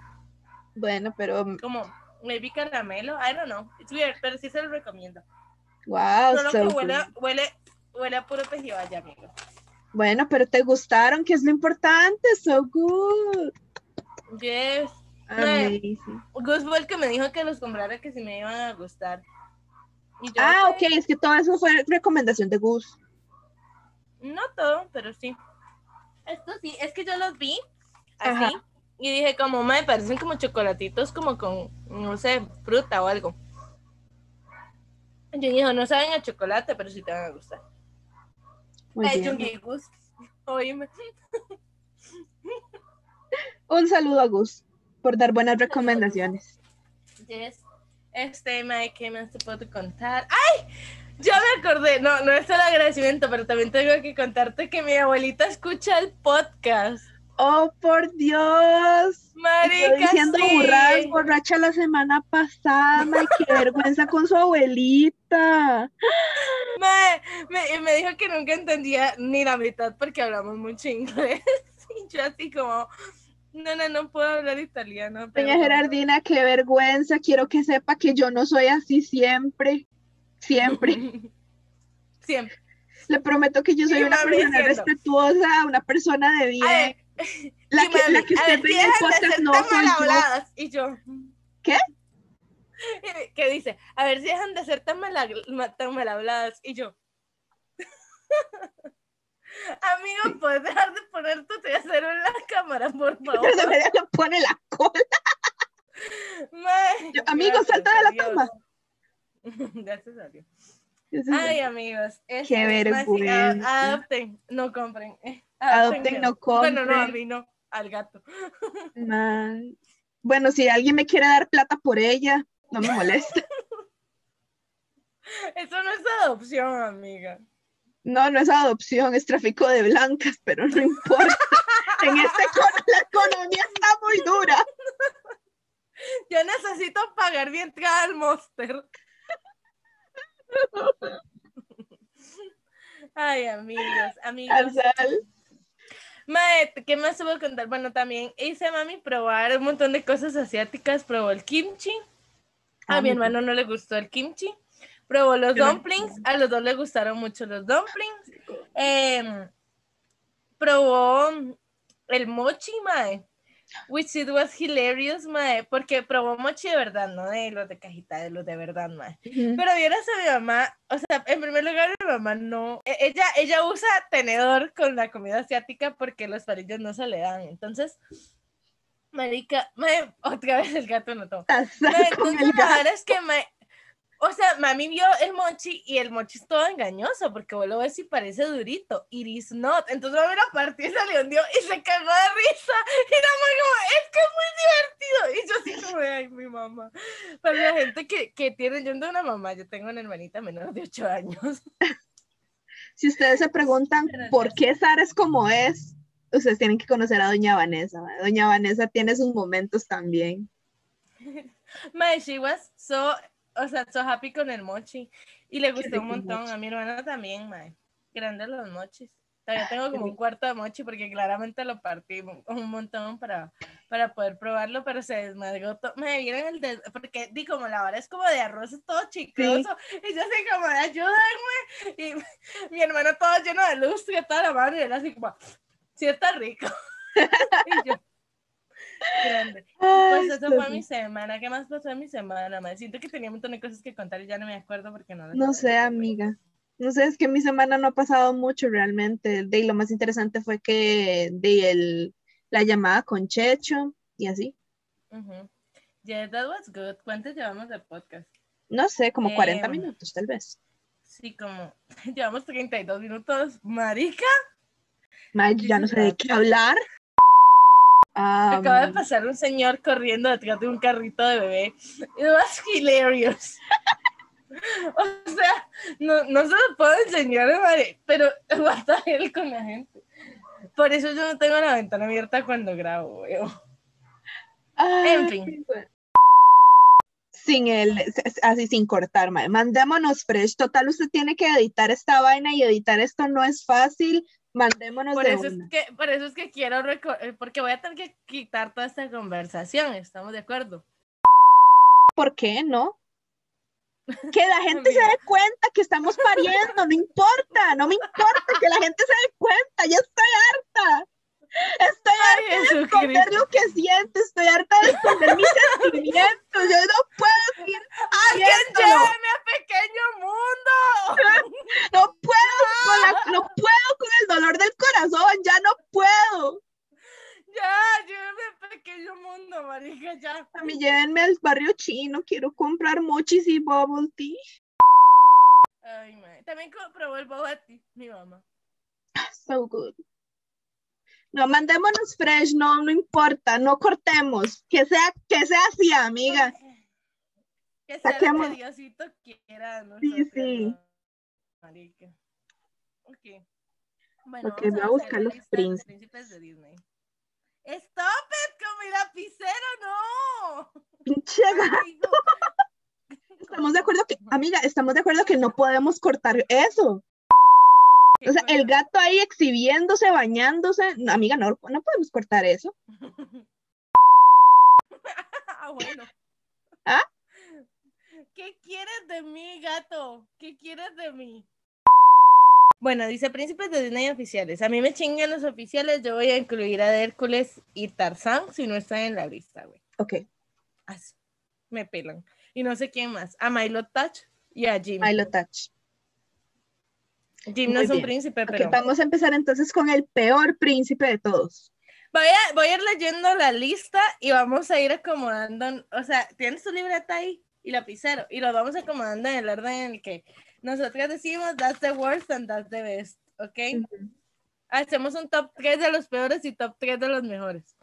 Bueno, pero Como, maybe caramelo, I don't know. It's weird, pero sí se lo recomiendo. wow, Solo so que huele, huele, huele a puro pejibaye, amigo. Bueno, pero te gustaron, que es lo importante. So good. Yes. Amazing. Gus fue el que me dijo que los comprara que si me iban a gustar. Y yo, Ah, ok. es que todo eso fue recomendación de Gus. No todo, pero sí. Esto sí, es que yo los vi así Ajá. y dije como me parecen como chocolatitos como con, no sé, fruta o algo. Yo dije, no saben a chocolate, pero sí te van a gustar. Muy Ay, bien. Jungi, Gus, oíme. Un saludo a Gus por dar buenas recomendaciones. Yes. Este, Mike, ¿qué más te puedo contar? ¡Ay! Ya me acordé, no, no es el agradecimiento, pero también tengo que contarte que mi abuelita escucha el podcast. Oh, por Dios. Marica, Estoy diciendo sí. burradas borracha la semana pasada. Ay, qué vergüenza con su abuelita. Me, me, me dijo que nunca entendía ni la mitad porque hablamos mucho inglés. Y yo así como, no, no, no puedo hablar italiano. pero- Doña Gerardina, qué vergüenza. Quiero que sepa que yo no soy así siempre. Siempre. Siempre. Le prometo que yo soy una persona respetuosa, una persona de bien. Ay, la, que, la que usted ver, ve en el podcast no soy mal yo. habladas. Y yo, ¿Qué? que dice, a ver si dejan de ser tan, mala, tan mal habladas. Y yo, amigo, ¿puedes dejar de poner tu trasero en la cámara, por favor? Pero de verdad lo pone la cola. Yo, amigo, salta de la Dios. cama. Gracias a Dios. Ay, amigos. Qué vergüenza. adopten, no compren. eh, Adopten, no Bueno, no, a compren. mí no, al gato. Man. Bueno, si alguien me quiere dar plata por ella, no me molesta. Eso no es adopción, amiga. No, no es adopción, es tráfico de blancas, pero no importa. En este la economía está muy dura. Yo necesito pagar bien entrada al Monster. Ay, amigos, amigos. Azal. Mae, ¿qué más puedo contar? Bueno, también hice a mami probar un montón de cosas asiáticas. Probó el kimchi. A Ah, mi hermano no le gustó el kimchi. Probó los dumplings. A los dos le gustaron mucho los dumplings. Em, probó el mochi, mae. Which it was hilarious, mae. Porque probó mochi de verdad, no de los de cajita, de los de verdad, mae. Pero vieras a mi mamá, o sea, en primer lugar, mi mamá no, e- ella, ella usa tenedor con la comida asiática porque los palillos no se le dan. Entonces, marica, mae, otra vez el gato notó. Azal Mae, entonces la verdad es que mae, o sea, mami vio el mochi y el mochi es todo engañoso porque vos lo ves y parece durito. It is not. Entonces mami lo partió y se le hundió y se cagó de risa. Y la mamá como, es que es muy divertido. Y yo así como, de, ay, mi mamá. Para la gente que, que tiene, yo no tengo una mamá, yo tengo una hermanita menor de 8 años. Si ustedes se preguntan Gracias. por qué Sara es como es, ustedes tienen que conocer a Doña Vanessa. ¿va? Doña Vanessa tiene sus momentos también. Mae, she was so, o sea, so happy con el mochi. Y le gustó un montón. mochi. A mi hermana también, mae. Grandes los mochis. Todavía tengo Qué como un cuarto de mochi porque claramente lo partí un montón para, para poder probarlo, pero se desmadró todo. Me vieron el des- porque di como la vara es como de arroz es todo chicloso y yo así como de ayúdenme y mi hermano todo lleno de lustre toda la mano y él así como sí está rico y yo grande pues eso fue mi semana. ¿Qué más pasó en mi semana? Me siento que tenía un montón de cosas que contar y ya no me acuerdo porque no No sé, amiga. No sé, es que mi semana no ha pasado mucho realmente. De lo más interesante fue que de el, la llamada con Checho y así. Ujú. Yeah, that was good. ¿Cuántos llevamos de podcast? No sé, como 40 Em, minutos tal vez. Sí, como llevamos 32 minutos. Marica, Ma, ya no sé de qué hablar. Ah, acaba de pasar un señor corriendo detrás de un carrito de bebé. It was hilarious. o sea, no, no se lo puedo enseñar, Mari, pero basta él con la gente. Por eso yo no tengo la ventana abierta cuando grabo, weón. ay, en fin. bueno. Sin el, así sin cortar, ma. Mandémonos fresh. Total, usted tiene que editar esta vaina y editar esto no es fácil. Mandémonos Por de eso, es que, por eso es que quiero, eh, porque voy a tener que quitar toda esta conversación, ¿estamos de acuerdo? ¿Por qué no? Que la gente se dé cuenta que estamos pariendo, no importa, no me importa que la gente se dé cuenta, ya estoy harta. Estoy Ay, harta de esconder lo que siento, estoy harta de esconder mis sentimientos, yo no puedo seguir ¡Alguien lléveme a pequeño mundo! no puedo, con la- no puedo con el dolor del corazón, ya no puedo. Ya, lléveme a pequeño mundo, marica, ya. A mí llévenme al barrio chino, quiero comprar mochis y bubble tea. Ay, madre. También probó el boba tea, mi mamá. So good. No, mandémonos fresh, no, no importa, no cortemos, que sea, que sea así, amiga. Que sea lo que Diosito quiera. de Sí, sí. ¿no? Marica. Ok. Bueno, Ok, vamos voy a buscar los príncipes. príncipes de Disney. ¡Stop it! ¡Con mi lapicero, no! Pinche gato. Estamos de acuerdo que, amiga, estamos de acuerdo que no podemos cortar eso. O sea, el gato ahí exhibiéndose, bañándose. No, amiga, no, no podemos cortar eso. ah, bueno. ¿Ah? ¿Qué quieres de mí, gato? ¿Qué quieres de mí? Bueno, dice príncipes de Disney oficiales. A mí me chingan los oficiales. Yo voy a incluir a Hércules y Tarzán si no están en la lista, güey. Ok. Así. Me pelan. y no sé quién más, a Milo Touch y a Jim. Milo Touch. Jim no es un príncipe, Ok, pero... vamos a empezar entonces con el peor príncipe de todos. Voy a, voy a ir leyendo la lista y vamos a ir acomodando, o sea, tienes tu libreta ahí y lapicero y lo vamos acomodando en el orden en el que nosotras decimos that's the worst and that's the best, ¿ok? Hacemos un top 3 de los peores y top 3 de los mejores.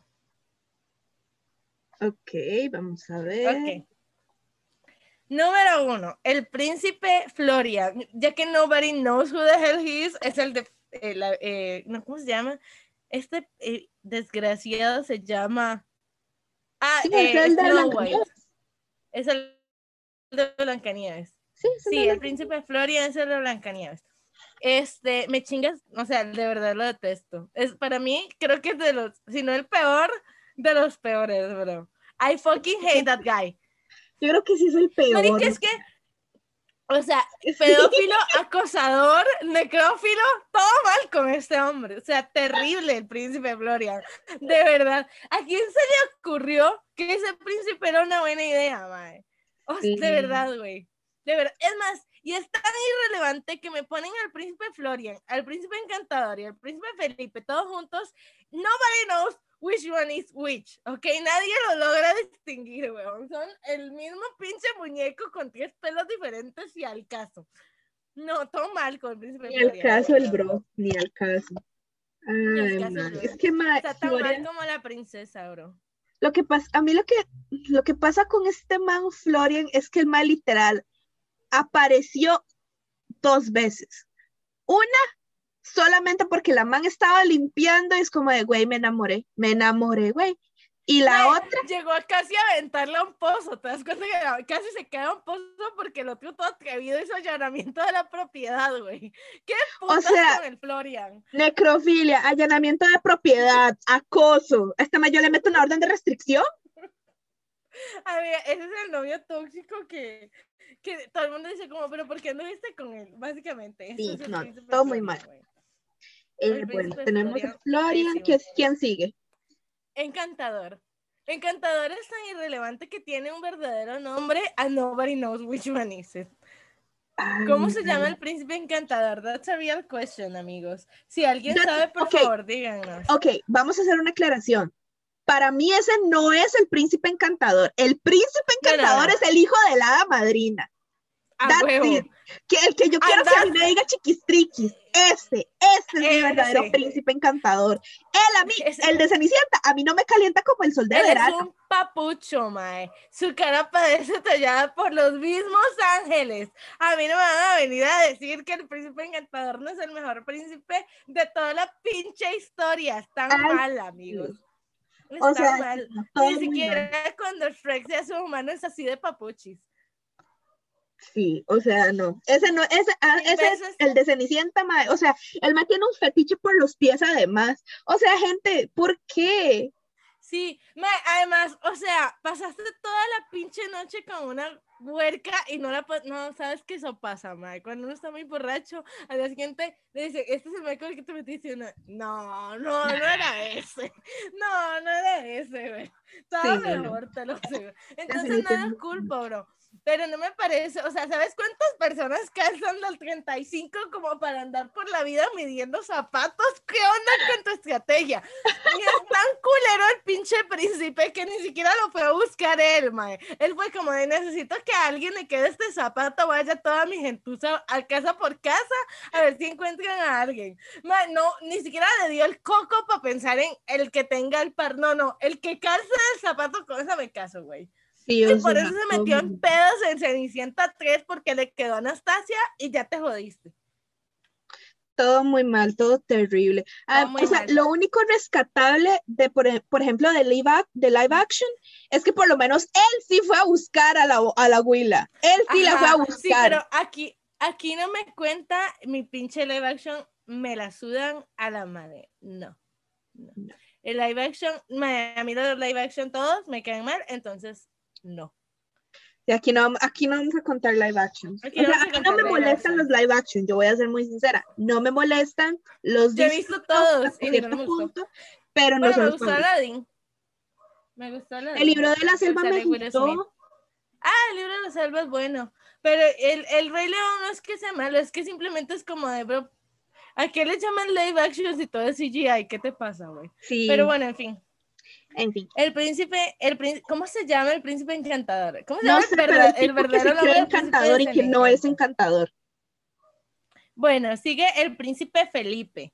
Ok, vamos a ver. Ok. Número uno, el príncipe Florian, ya que nobody knows who the hell he is, es el de, eh, la- eh, no, ¿cómo se llama? Este eh, desgraciado se llama... Ah, Sí, eh, es el de Blancanieves. Es el de Blancanieves. Sí, sí, el príncipe Florian es el de Blancanieves. Este, me chingas, o sea, de verdad lo detesto. Es para mí, creo que es de los, si no el peor, de los peores, bro. I fucking hate that guy. Yo creo que sí es el peor. Marica, es que, o sea, pedófilo, acosador, necrófilo, todo mal con este hombre. O sea, terrible el príncipe Florian. De verdad. ¿A quién se le ocurrió que ese príncipe era una buena idea, mae? Sí. De verdad, güey. De verdad. Es más, y es tan irrelevante que me ponen al príncipe Florian, al príncipe encantador y al príncipe Felipe, todos juntos. Nobody knows which one is which, ¿ok? Nadie lo logra distinguir, weón. Son el mismo pinche muñeco con tres pelos diferentes y al caso. No, todo mal con el príncipe Ni al caso el bro, ni al caso. Ay, caso man. Es que ma, Está tan Florian- mal como la princesa, bro. lo que pasa, a mí lo que, lo que pasa con este man Florian es que el man literal apareció dos veces. Una solamente porque la man estaba limpiando y es como de, güey, me enamoré, me enamoré, güey. Y la otra, Llegó a casi a aventarle a un pozo, ¿te das cuenta que casi se queda a un pozo porque el otro todo atrevido hizo allanamiento de la propiedad, güey? ¿Qué putas sea, con el Florian? necrofilia, allanamiento de propiedad, acoso. Esta man yo le meto una orden de restricción. A ver, ese es el novio tóxico que, que todo el mundo dice como, pero ¿por qué anduviste con él? Básicamente. Sí, no, todo muy mal. güey. Eh, bueno, tenemos a Florian, que es quien sigue. Encantador. Encantador es tan irrelevante que tiene un verdadero nombre and nobody knows which one is it. ¿Cómo se llama el príncipe encantador? That's a real question, amigos. Si alguien That's- sabe, por favor, díganos. Ok, vamos a hacer una aclaración. Para mí ese no es el príncipe encantador. El príncipe No, no, encantador no. es el hijo de la hada madrina. A That's huevo. it. Que el que yo quiero que a mí me diga chiquistriquis. Ese, ese es mi Ese. verdadero príncipe encantador. Él a mí, Ese- el de Cenicienta, a mí no me calienta como el sol de Él es verano. un papucho, mae. Su cara parece tallada por los mismos ángeles. A mí no me van a venir a decir que el príncipe encantador no es el mejor príncipe de toda la pinche historia. Está Ay, mal, amigos. O Está sea, mal. Ni siquiera mal. cuando Shrek se hace humano es así de papuchis. Sí, o sea, no. Ese no, ese, ah, ese es el de Cenicienta, mae. O sea, el mae tiene un fetiche por los pies además. O sea, gente, ¿por qué? Sí, mae, además, o sea, pasaste toda la pinche noche con una huerca y no la no sabes que eso pasa, mae. Cuando uno está muy borracho, al día siguiente le dice, este es el mae con el que te metiste. Y uno, no, no, no era ese. No, no era ese, güey. Estaba Sí, no. mejor, te lo sé. Entonces no es culpa, bro. Pero no me parece, o sea, ¿sabes cuántas personas calzan del 35 como para andar por la vida midiendo zapatos? ¿Qué onda con tu estrategia? Y es tan culero el pinche príncipe que ni siquiera lo fue a buscar él, mae. Él fue como de necesito que a alguien le quede este zapato, vaya toda mi gentuza a casa por casa a ver si encuentran a alguien. Mae, no, ni siquiera le dio el coco para pensar en el que tenga el par. No, no, el que calza el zapato con esa me caso, güey. Sí, Y por eso se metió en pedos en Cenicienta 3 porque le quedó Anastasia y ya te jodiste. Todo muy mal, todo terrible. Ah, o sea, mal. lo único rescatable de, por, e- por ejemplo, de live, ac- de live action es que por lo menos él sí fue a buscar a la, a la. Él sí la fue a buscar. Sí, pero aquí, aquí no me cuenta mi pinche live action, me la sudan a la madre. No. no. No. El live action, me- a mí los live action todos me quedan mal, entonces no. Y aquí no, aquí no vamos a contar live action. Aquí o no sea, vamos a a mí no me molestan los live action, yo voy a ser muy sincera. No me molestan los Yo he visto todos hasta cierto gustó. punto, pero no Bueno, me gustó. Aladdin. Me gustó Aladdin. El libro de la selva me gustó. ah, el libro de la selva es bueno, pero el, el Rey León no es que sea malo, es que simplemente es como de, bro, ¿a qué le llaman live action si todo es CGI? ¿Qué te pasa, güey? Sí, Pero bueno, en fin. En fin. El príncipe, el prín- ¿cómo se llama el príncipe encantador? ¿Cómo se No llama sé, el, pero verda- el el tipo que verdadero se encantador y que no es encantador. Bueno, sigue el príncipe Felipe.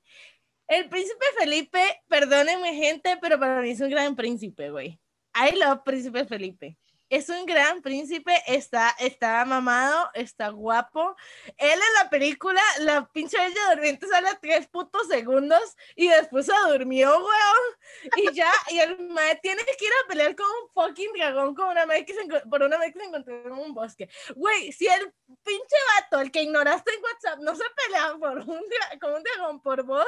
El príncipe Felipe, perdónenme gente, pero para mí es un gran príncipe, güey. I love príncipe Felipe. Es un gran príncipe, está, está mamado, está guapo. Él en la película, la pinche bella durmiente sale tres putos segundos y después se durmió, weón. Y ya, y el mae tiene que ir a pelear con un fucking dragón con una mae que por una mae que se encontró en un bosque. Güey, si el pinche vato, el que ignoraste en WhatsApp, no se pelea por un con un dragón por vos,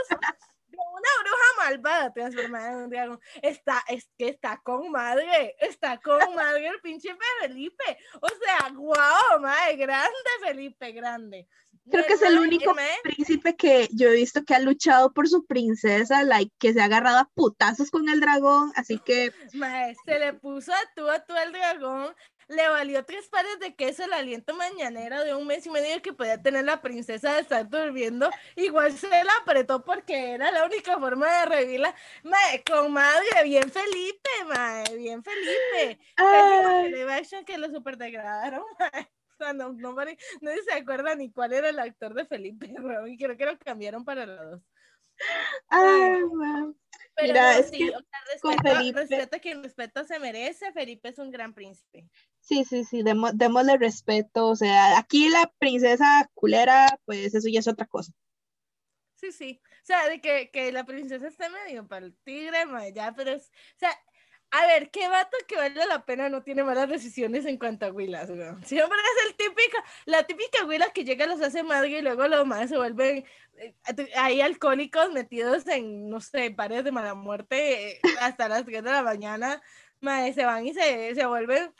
una bruja malvada transformada en un dragón. Está, es que está con madre, está con madre el pinche Felipe. O sea, guau, madre, grande Felipe, grande. Creo que es el único príncipe que yo he visto que ha luchado por su princesa, like, que se ha agarrado a putazos con el dragón, así que Mae, se le puso a tú a tú al dragón, le valió tres pares de queso el aliento mañanero de un mes y medio que podía tener la princesa de estar durmiendo. Igual se la apretó porque era la única forma de revivirla. Mae, con madre, bien Felipe, mae, bien Felipe. Live action que lo super degradaron, mae. O sea, no, no, pare- nadie se acuerda ni cuál era el actor de Felipe, weón, y creo que lo cambiaron para la dos. ay, man. Pero Mira, no, es sí, que o sea, con respeto, Felipe- respeto a quien respeto se merece. Felipe es un gran príncipe. Sí, sí, sí, demo- démosle respeto, o sea, aquí la princesa culera, pues eso ya es otra cosa. Sí, sí. O sea, de que, que la princesa esté medio para el tigre, ma, ya, pero es. O sea, a ver, ¿qué vato que vale la pena no tiene malas decisiones en cuanto a Willas, weón? Siempre es el típico, la típica Willas que llega, los hace madre y luego los más se vuelven eh, ahí alcohólicos metidos en, no sé, pares de mala muerte eh, hasta las 3 de la mañana. ma, se van y se, se vuelven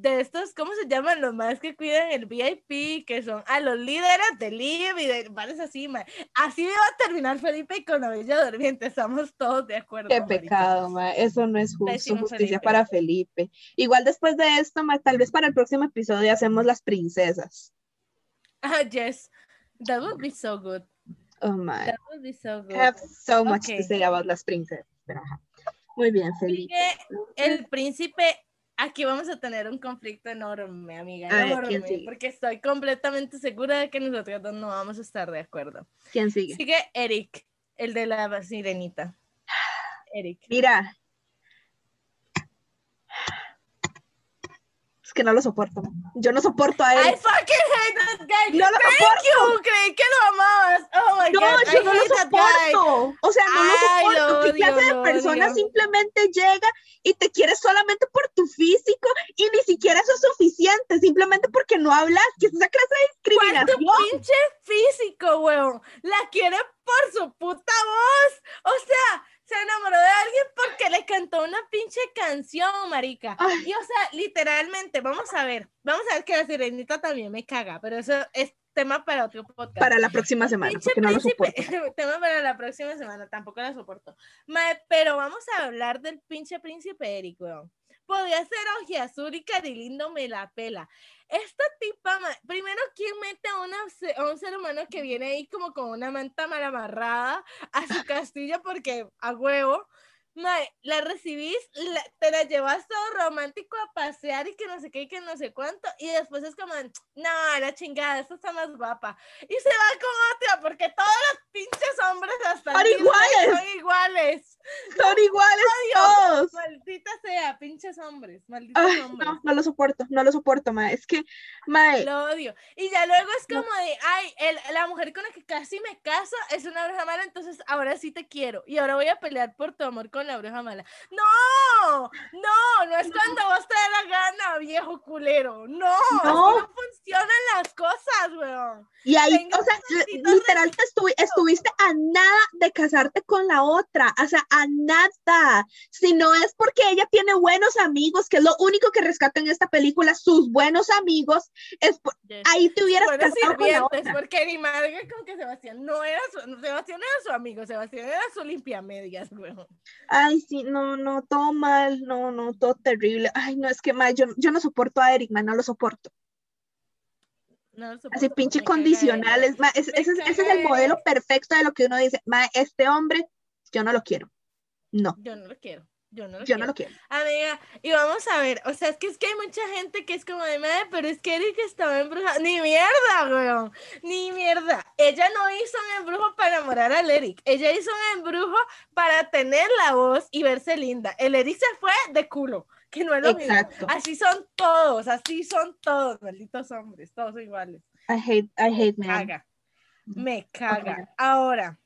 de estos, ¿cómo se llaman? Los más que cuidan el VIP, que son a los líderes del LIB y de bares así, ma. Así va a terminar Felipe con la Bella Durmiente, estamos todos de acuerdo. Qué marica. pecado, ma, eso no es justo, Pésimo justicia Felipe. para Felipe. Igual después de esto, ma, tal vez para el próximo episodio hacemos las princesas. Ah, yes. That would be so good. Oh my, That would be so good. I have so much to Ok. say about las princesas, pero ajá. Muy bien, Felipe. El príncipe. Aquí vamos a tener un conflicto enorme, amiga. A ver, ¿quién enorme, porque estoy completamente segura de que nosotros dos no vamos a estar de acuerdo. ¿Quién sigue? Sigue Eric, el de la sirenita. Eric. Mira. Es que no lo soporto. Yo no soporto a I él. fucking hate that guy. No lo Thank soporto. you. Creí que lo amabas. Oh my No, god. yo I no lo soporto. O sea, no Ay, lo soporto. lo ¿Qué odio, clase de persona odio. simplemente llega y te quiere solamente por tu físico y ni siquiera eso es suficiente, simplemente porque no hablas? ¿Qué es esa clase de ¿Cuál tu discriminación? pinche físico, weón? La quiere por su puta voz. O sea, se enamoró de alguien porque le cantó una pinche canción, marica. Ay. Y o sea, literalmente, vamos a ver, vamos a ver que la sirenita también me caga, pero eso es tema para otro podcast. Para la próxima semana, Pinche porque no lo príncipe- soporto. tema para la próxima semana, tampoco la soporto. Mae, pero vamos a hablar del pinche príncipe Eric, weón. Podría ser ojiazul y carilindo me la pela. Esta tipa, primero, ¿quién mete a, una, a un ser humano que viene ahí como con una manta mal amarrada a su castillo porque a huevo? Mae, la recibís, la- te la llevas todo romántico a pasear y que no sé qué y que no sé cuánto, y después es como, no, la chingada, esta está más guapa. Y se va con otra porque todos los pinches hombres hasta Son iguales. son iguales. Son iguales Dios. todos. Maldita sea, pinches hombres, malditos Ay, hombres. no, no lo soporto, no lo soporto, ma. Es que, ma, Lo odio. Y ya luego es No. como de, ay, el- la mujer con la que casi me caso es una bruja mala, entonces ahora sí te quiero. Y ahora voy a pelear por tu amor con la bruja mala. No, no, no es cuando vos te da la gana, viejo culero. No, No. Funcionan las cosas, weón. y ahí, Tengo o sea, literal te estuvi- estuviste a nada de casarte con la otra, o sea, a nada. Si no es porque ella tiene buenos amigos, que es lo único que rescata en esta película, sus buenos amigos. Es por- Yes. ahí te hubieras Buenos casado con la sirvientes, otra. porque ni madre con que Sebastián no era su, Sebastián era su amigo, Sebastián era su limpiamedias, weón. Ay, sí, no, no, todo mal, no, no, todo terrible. Ay, no, es que ma, yo, yo no soporto a Eric, ma, no lo soporto. No Así pinche ma, es- Me ese, es, ese es el modelo perfecto de lo que uno dice, ma, este hombre, yo no lo quiero. No, Yo no lo quiero. Yo no lo yo quiero. no lo quiero. Amiga, y vamos a ver, o sea, es que es que hay mucha gente que es como de madre, pero es que Eric estaba embrujado. Ni mierda, weón. Ni mierda. Ella no hizo un embrujo para enamorar al Eric. Ella hizo un embrujo para tener la voz y verse linda. El Eric se fue de culo, que no es lo mismo. Exacto. Así son todos, así son todos, malditos hombres, todos son iguales. I hate, I hate Me men. caga. Me caga. Ahora,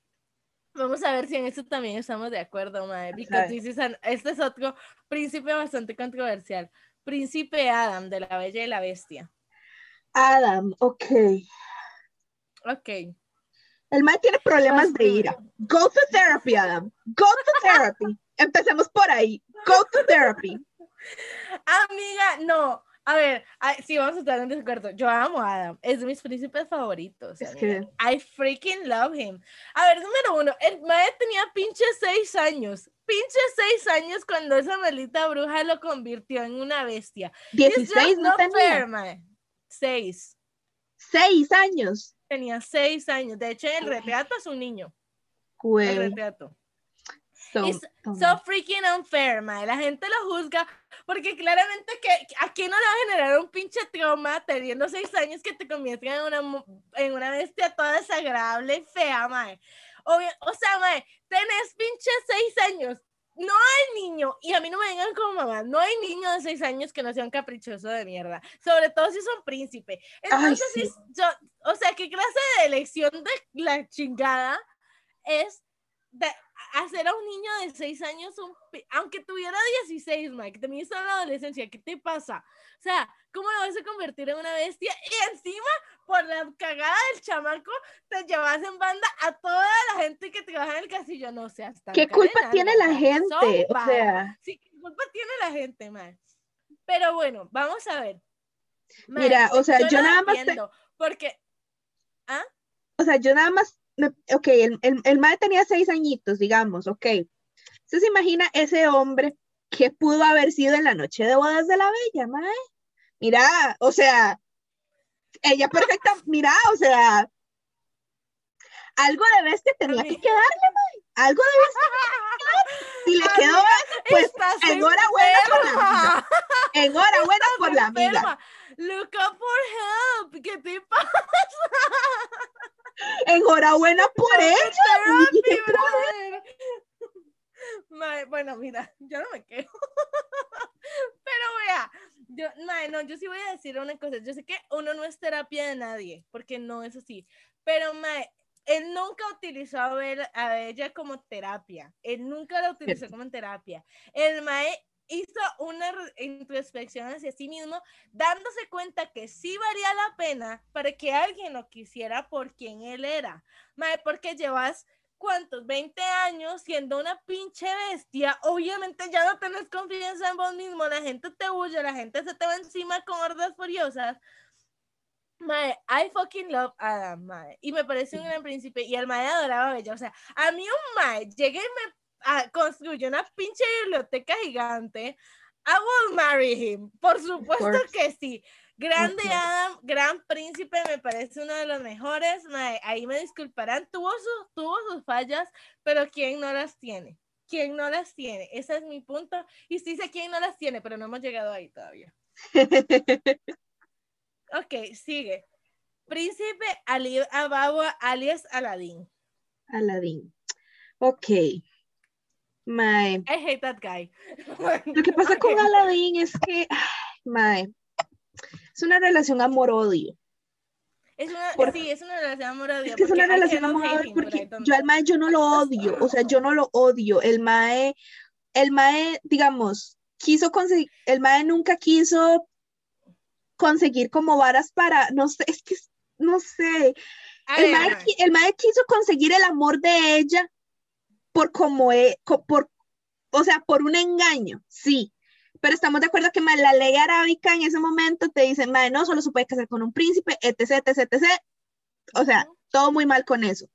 vamos a ver si en esto también estamos de acuerdo, madre. Because this an- este es otro príncipe bastante controversial. Príncipe Adam de la Bella y la Bestia. Adam, ok. Ok. El man tiene problemas de ira. Go to therapy, Adam. Go to therapy. Empecemos por ahí. Go to therapy. Amiga, no. A ver, ay, sí, vamos a estar en desacuerdo. Yo amo a Adam. Es de mis príncipes favoritos. Es. I freaking love him. A ver, número uno, el mae tenía pinche seis años. Pinche seis años cuando esa maldita bruja lo convirtió en una bestia. It's 16 just no fair. Seis. 6 años. Tenía seis años. De hecho, el retrato es un niño. El retrato. So- It's so So freaking unfair, mae. La gente lo juzga porque claramente que a quién no le va a generar un pinche trauma teniendo seis años que te convierten en una, en una bestia toda desagradable y fea, mae. Obvio- o sea, mae, tenés pinche seis años. No hay niño, y a mí no me vengan como mamá, no hay niño de seis años que no sea un caprichoso de mierda, sobre todo si son príncipe. Entonces, sí. es- yo, o sea, ¿qué clase de elección de la chingada es de hacer a un niño de 6 años, un aunque tuviera 16, Mike, también está en la adolescencia, ¿qué te pasa? O sea, ¿cómo lo vas a convertir en una bestia? Y encima, por la cagada del chamaco, te llevas en banda a toda la gente que trabaja en el castillo. No seas tan ¿Qué culpa tiene la Mike. gente? O sea, Sí, ¿qué culpa tiene la gente, man? Pero bueno, vamos a ver. Mira, o sea, yo nada más te- Porque, o sea, yo nada más, ok, el, el, el mae tenía seis añitos, digamos, ok. Usted se imagina ese hombre que pudo haber sido en la noche de bodas de la bella, mae. Mira, o sea, ella perfecta, mira, o sea, algo de bestia tenía que quedarle, mae. Algo de bestia. Si le quedó pues enhorabuena por la amiga. Enhorabuena por la amiga. Look up for help. ¿Qué te pasa? Enhorabuena por brother. Mae, bueno, mira, yo no me quejo. Pero vea, yo, mae, no, yo sí voy a decir una cosa. Yo sé que uno no es terapia de nadie, porque no es así. Pero, mae, él nunca utilizó a, ver, a ella como terapia. Él nunca la utilizó como terapia. El mae hizo una introspección hacia sí mismo, dándose cuenta que sí valía la pena para que alguien lo quisiera por quien él era. Mae, porque llevas ¿cuántos? 20 años siendo una pinche bestia. Obviamente ya no tenés confianza en vos mismo. La gente te huye, la gente se te va encima con hordas furiosas. Mae, I fucking love Adam, mae. Y me parece un gran príncipe. Y el mae adoraba a Bella. O sea, a mí un mae llegue y me ah, construye una pinche biblioteca gigante. I will marry him. Por supuesto que sí. Grande. Adam, gran príncipe, me parece uno de los mejores. ahí me disculparán, tuvo, su- tuvo sus fallas, pero ¿quién no las tiene? ¿Quién no las tiene? Ese es mi punto. Y sí sé quién no las tiene, pero no hemos llegado ahí todavía. Ok, sigue. Príncipe Ali Ababa alias Aladdin. Aladín. Ok. Mae. I hate that guy. Lo que pasa con Ok. Aladín es que, mae, es una relación amor-odio. Es una, Por- sí, es una relación amor-odio. Es que es una relación amor-odio porque yo al mae yo no lo odio, o sea, yo no lo odio. El mae, el mae, digamos, quiso conseguir, el mae nunca quiso conseguir como varas para, no sé, es que, no sé, el mae, el mae quiso conseguir el amor de ella por como, e- co- por, o sea, por un engaño, sí, Pero estamos de acuerdo que mae, la ley arábica en ese momento te dice, mae, no, solo se puede casar con un príncipe, etc, etc, etc. O sea, todo muy mal con eso.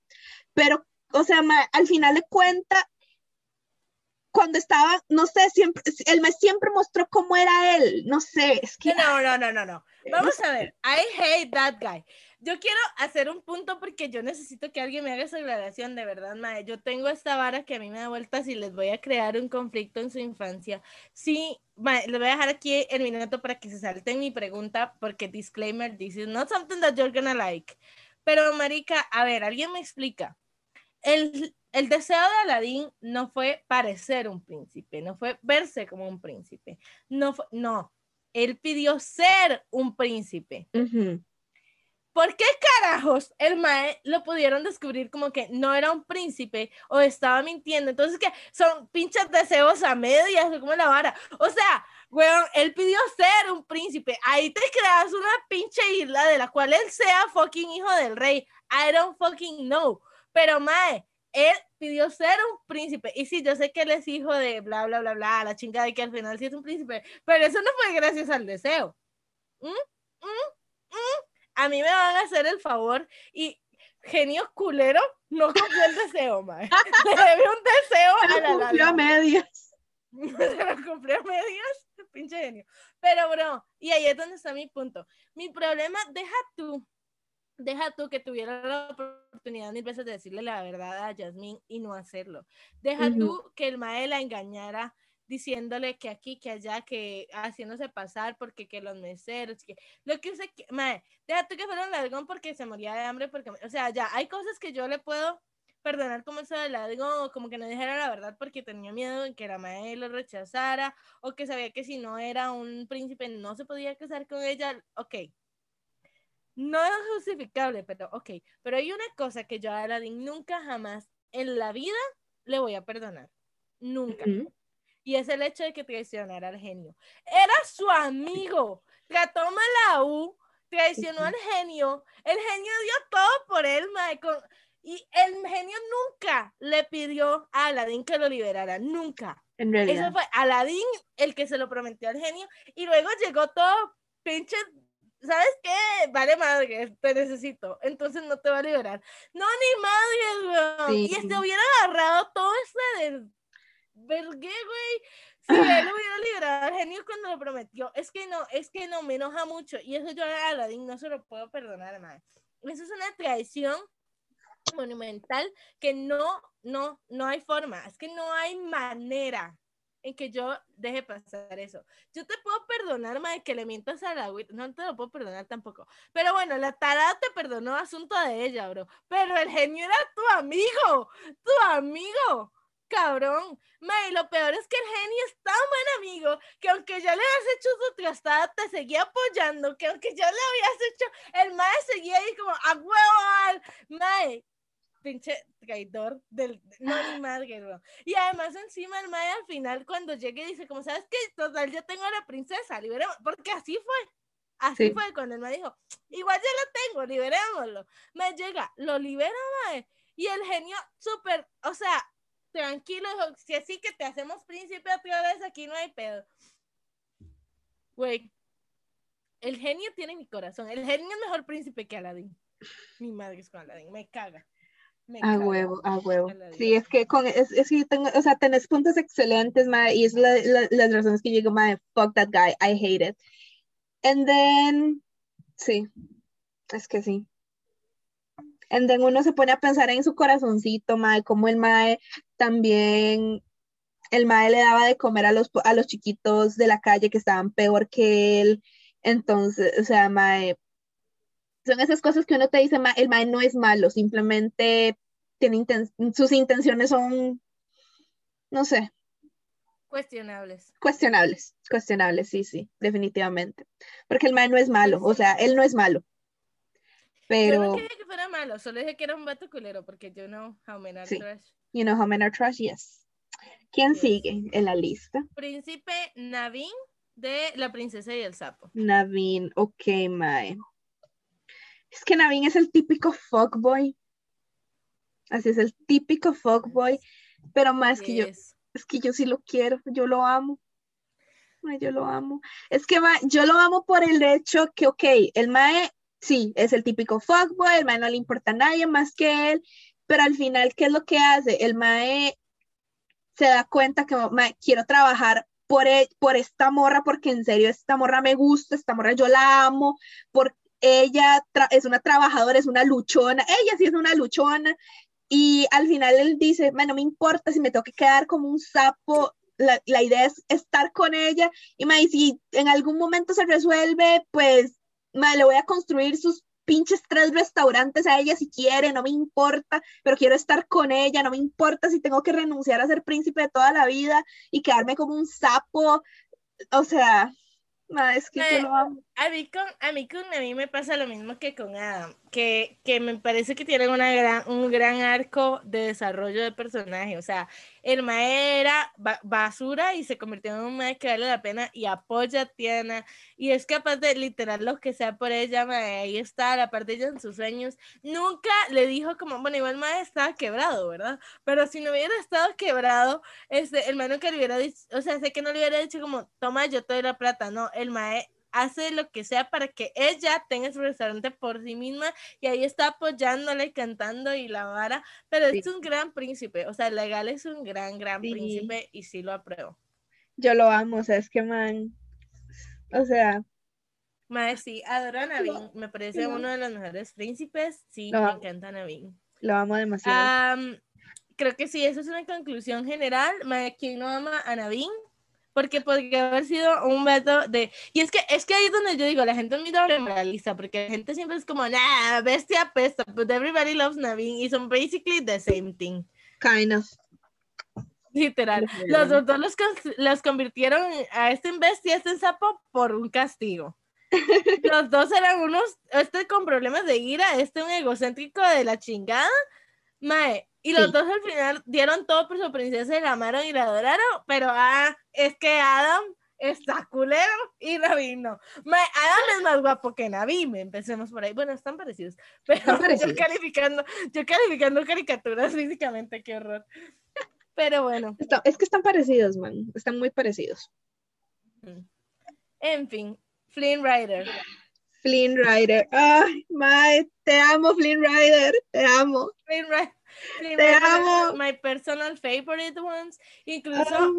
Pero, o sea, mae, al final de cuentas, cuando estaba, no sé, siempre, él me siempre mostró cómo era él, no sé, es que... No, no, no, no, no. Vamos a ver, I hate that guy. Yo quiero hacer un punto porque yo necesito que alguien me haga esa aclaración, de verdad, mae. Yo tengo esta vara que a mí me da vueltas y les voy a crear un conflicto en su infancia. Sí, mae, les voy a dejar aquí el minuto para que se salten mi pregunta porque disclaimer, this is not something that you're gonna like. Pero, marica, a ver, alguien me explica. El, el deseo de Aladín no fue parecer un príncipe, no fue verse como un príncipe, no no, él pidió ser un príncipe. ¿Por qué carajos el Mae lo pudieron descubrir como que no era un príncipe o estaba mintiendo? Entonces, que son pinches deseos a medias como la vara. O sea, weón, él pidió ser un príncipe. Ahí te creas una pinche isla de la cual él sea fucking hijo del rey. I don't fucking know. Pero Mae, él pidió ser un príncipe. Y sí, yo sé que él es hijo de bla, bla, bla, bla, la chingada de que al final sí es un príncipe. Pero eso no fue gracias al deseo. ¿Mm? ¿Mm? ¿Mm? A mí me van a hacer el favor y genio culero no cumplió el deseo, mae. Le debe un deseo a la cumplió a medias. Se lo cumplió a medias, pinche genio. Pero, bro, y ahí es donde está mi punto. Mi problema, deja tú, deja tú que tuviera la oportunidad mil veces de decirle la verdad a Yasmín y no hacerlo. Deja tú que el mae la engañara diciéndole que aquí, que allá, que haciéndose pasar porque que los meseros, que lo que usted, mae, deja tú que fuera un ladrón porque se moría de hambre, porque, o sea, ya hay cosas que yo le puedo perdonar como eso del ladrón, como que no dijera la verdad porque tenía miedo en que la madre lo rechazara, o que sabía que si no era un príncipe no se podía casar con ella, ok. No es justificable, pero ok. Pero hay una cosa que yo a Aladdin nunca jamás en la vida le voy a perdonar. Nunca. Y es el hecho de que traicionara al genio. Era su amigo, trató mal a U, traicionó al genio, el genio dio todo por él, con- y el genio nunca le pidió a Aladín que lo liberara, nunca. En Eso realidad. fue Aladín el que se lo prometió al genio, y luego llegó todo pinche, ¿sabes qué? Vale madre, te necesito, entonces no te va a liberar. No, ni madre, weón. Y Sí. este hubiera agarrado todo este de vergué, güey. Si él hubiera liberado al genio cuando lo prometió. Es que no, es que no, me enoja mucho. Y eso yo a Aladdin no se lo puedo perdonar, madre. Eso es una traición monumental que no, no, no hay forma. Es que no hay manera en que yo deje pasar eso. Yo te puedo perdonar, madre, que le mientas a la. No te lo puedo perdonar tampoco. Pero bueno, la tarada te perdonó asunto de ella, bro. Pero el genio era tu amigo, tu amigo cabrón. May, lo peor es que el genio es tan buen amigo que aunque ya le habías hecho su trastada, te seguía apoyando, que aunque ya le habías hecho, el mae seguía ahí como a huevo, mae, pinche traidor del, no ni madre, bro. Y además encima el mae al final cuando llegue dice como, ¿sabes qué? Total, ya tengo a la princesa, liberemos, porque así fue. Así Sí. fue cuando el mae dijo, igual ya lo tengo, liberémoslo. Me llega, lo libera, mae. Y el genio súper, o sea, tranquilo, si así que te hacemos príncipe otra vez, aquí no hay pedo. Güey, el genio tiene mi corazón. El genio es mejor príncipe que Aladdin. Mi madre es con Aladdin, me caga. Me A caga. huevo, a huevo. Aladdin. Sí, es que con, es, es que tengo, o sea, tenés puntos excelentes, mae, y es la, la- las razones que yo digo, mae, fuck that guy, I hate it. And then, sí, es que sí. And then uno se pone a pensar en su corazoncito, mae, como el mae también, el mae le daba de comer a los, a los chiquitos de la calle que estaban peor que él. Entonces, o sea, mae, son esas cosas que uno te dice, "Ma- el mae no es malo, simplemente tiene inten- sus intenciones son, no sé, Cuestionables. cuestionables, cuestionables, sí, sí, definitivamente. Porque el mae no es malo, o sea, él no es malo. Yo no Pero, quería que fuera malo, solo dije que era un vato culero, porque yo no, how men are Sí. trash. you know how men are trash, yes. ¿Quién Yes. sigue en la lista? Príncipe Navin de La Princesa y el Sapo. Navin, ok, mae. Es que Navin es el típico fuckboy. Así es, el típico fuckboy. Pero más que yo, es que yo sí lo quiero, yo lo amo. Mae, yo lo amo. Es que mae, yo lo amo por el hecho que, ok, el Mae, sí, es el típico fuckboy, el Mae no le importa a nadie más que él, pero al final, ¿qué es lo que hace? El Mae se da cuenta que mae, quiero trabajar por, e- por esta morra, porque en serio esta morra me gusta, esta morra yo la amo, porque ella es una trabajadora, es una luchona, ella sí es una luchona, y al final él dice, "Mae, no me importa si me tengo que quedar como un sapo, la, la idea es estar con ella, y mae, si en algún momento se resuelve, pues mae, le voy a construir sus pinches tres restaurantes a ella si quiere, no me importa, pero quiero estar con ella, no me importa si tengo que renunciar a ser príncipe de toda la vida y quedarme como un sapo, o sea, mae, es que yo lo amo. A mí, con, a mí con a mí me pasa lo mismo que con Adam, que, que me parece que tienen una gran, un gran arco de desarrollo de personaje. O sea, el mae era ba- basura y se convirtió en un mae que vale la pena y apoya a Tiana y es capaz de literal lo que sea por ella, mae, ahí está, la parte de ella en sus sueños. Nunca le dijo como, bueno, igual mae estaba quebrado, ¿verdad? Pero si no hubiera estado quebrado, este, el mae nunca le hubiera dicho, o sea, sé que no le hubiera dicho como, toma, yo te doy la plata, no, el mae hace lo que sea para que ella tenga su restaurante por sí misma y ahí está apoyándole, cantando y la vara, pero Sí. es un gran príncipe, o sea, legal es un gran, gran Sí. príncipe y sí lo apruebo. Yo lo amo, o sea, es que man, o sea, Mae, sí, adoro a Naveen, me parece uno de los mejores príncipes, sí, Lo me amo. encanta Naveen. lo amo demasiado. Am, creo que sí, eso es una conclusión general. Mae, ¿Quién no ama a Naveen? Porque podría haber sido un veto de... Y es que, es que ahí es donde yo digo, la gente es muy doble moralista, porque la gente siempre es como, nah, bestia pesta, but everybody loves Naveen, y son basically the same thing. Kind of. Literal. Los dos los, los convirtieron a este en bestia, a este en sapo, por un castigo. Los dos eran unos, este con problemas de ira, este un egocéntrico de la chingada. Mae, y los Sí. dos al final dieron todo por su princesa y la amaron y la adoraron, pero ah, es que Adam está culero y Naveen no. Adam es más guapo que Naveen, empecemos por ahí. Bueno, están parecidos, pero Están parecidos. yo calificando, yo calificando caricaturas físicamente, qué horror. Pero bueno. Está- es que están parecidos, man, están muy parecidos. En fin, Flynn Rider. Flynn Rider, ay, mae, te amo, Flynn Rider, te amo. Flynn Rider. Flynn Te amo. My personal favorite ones. Incluso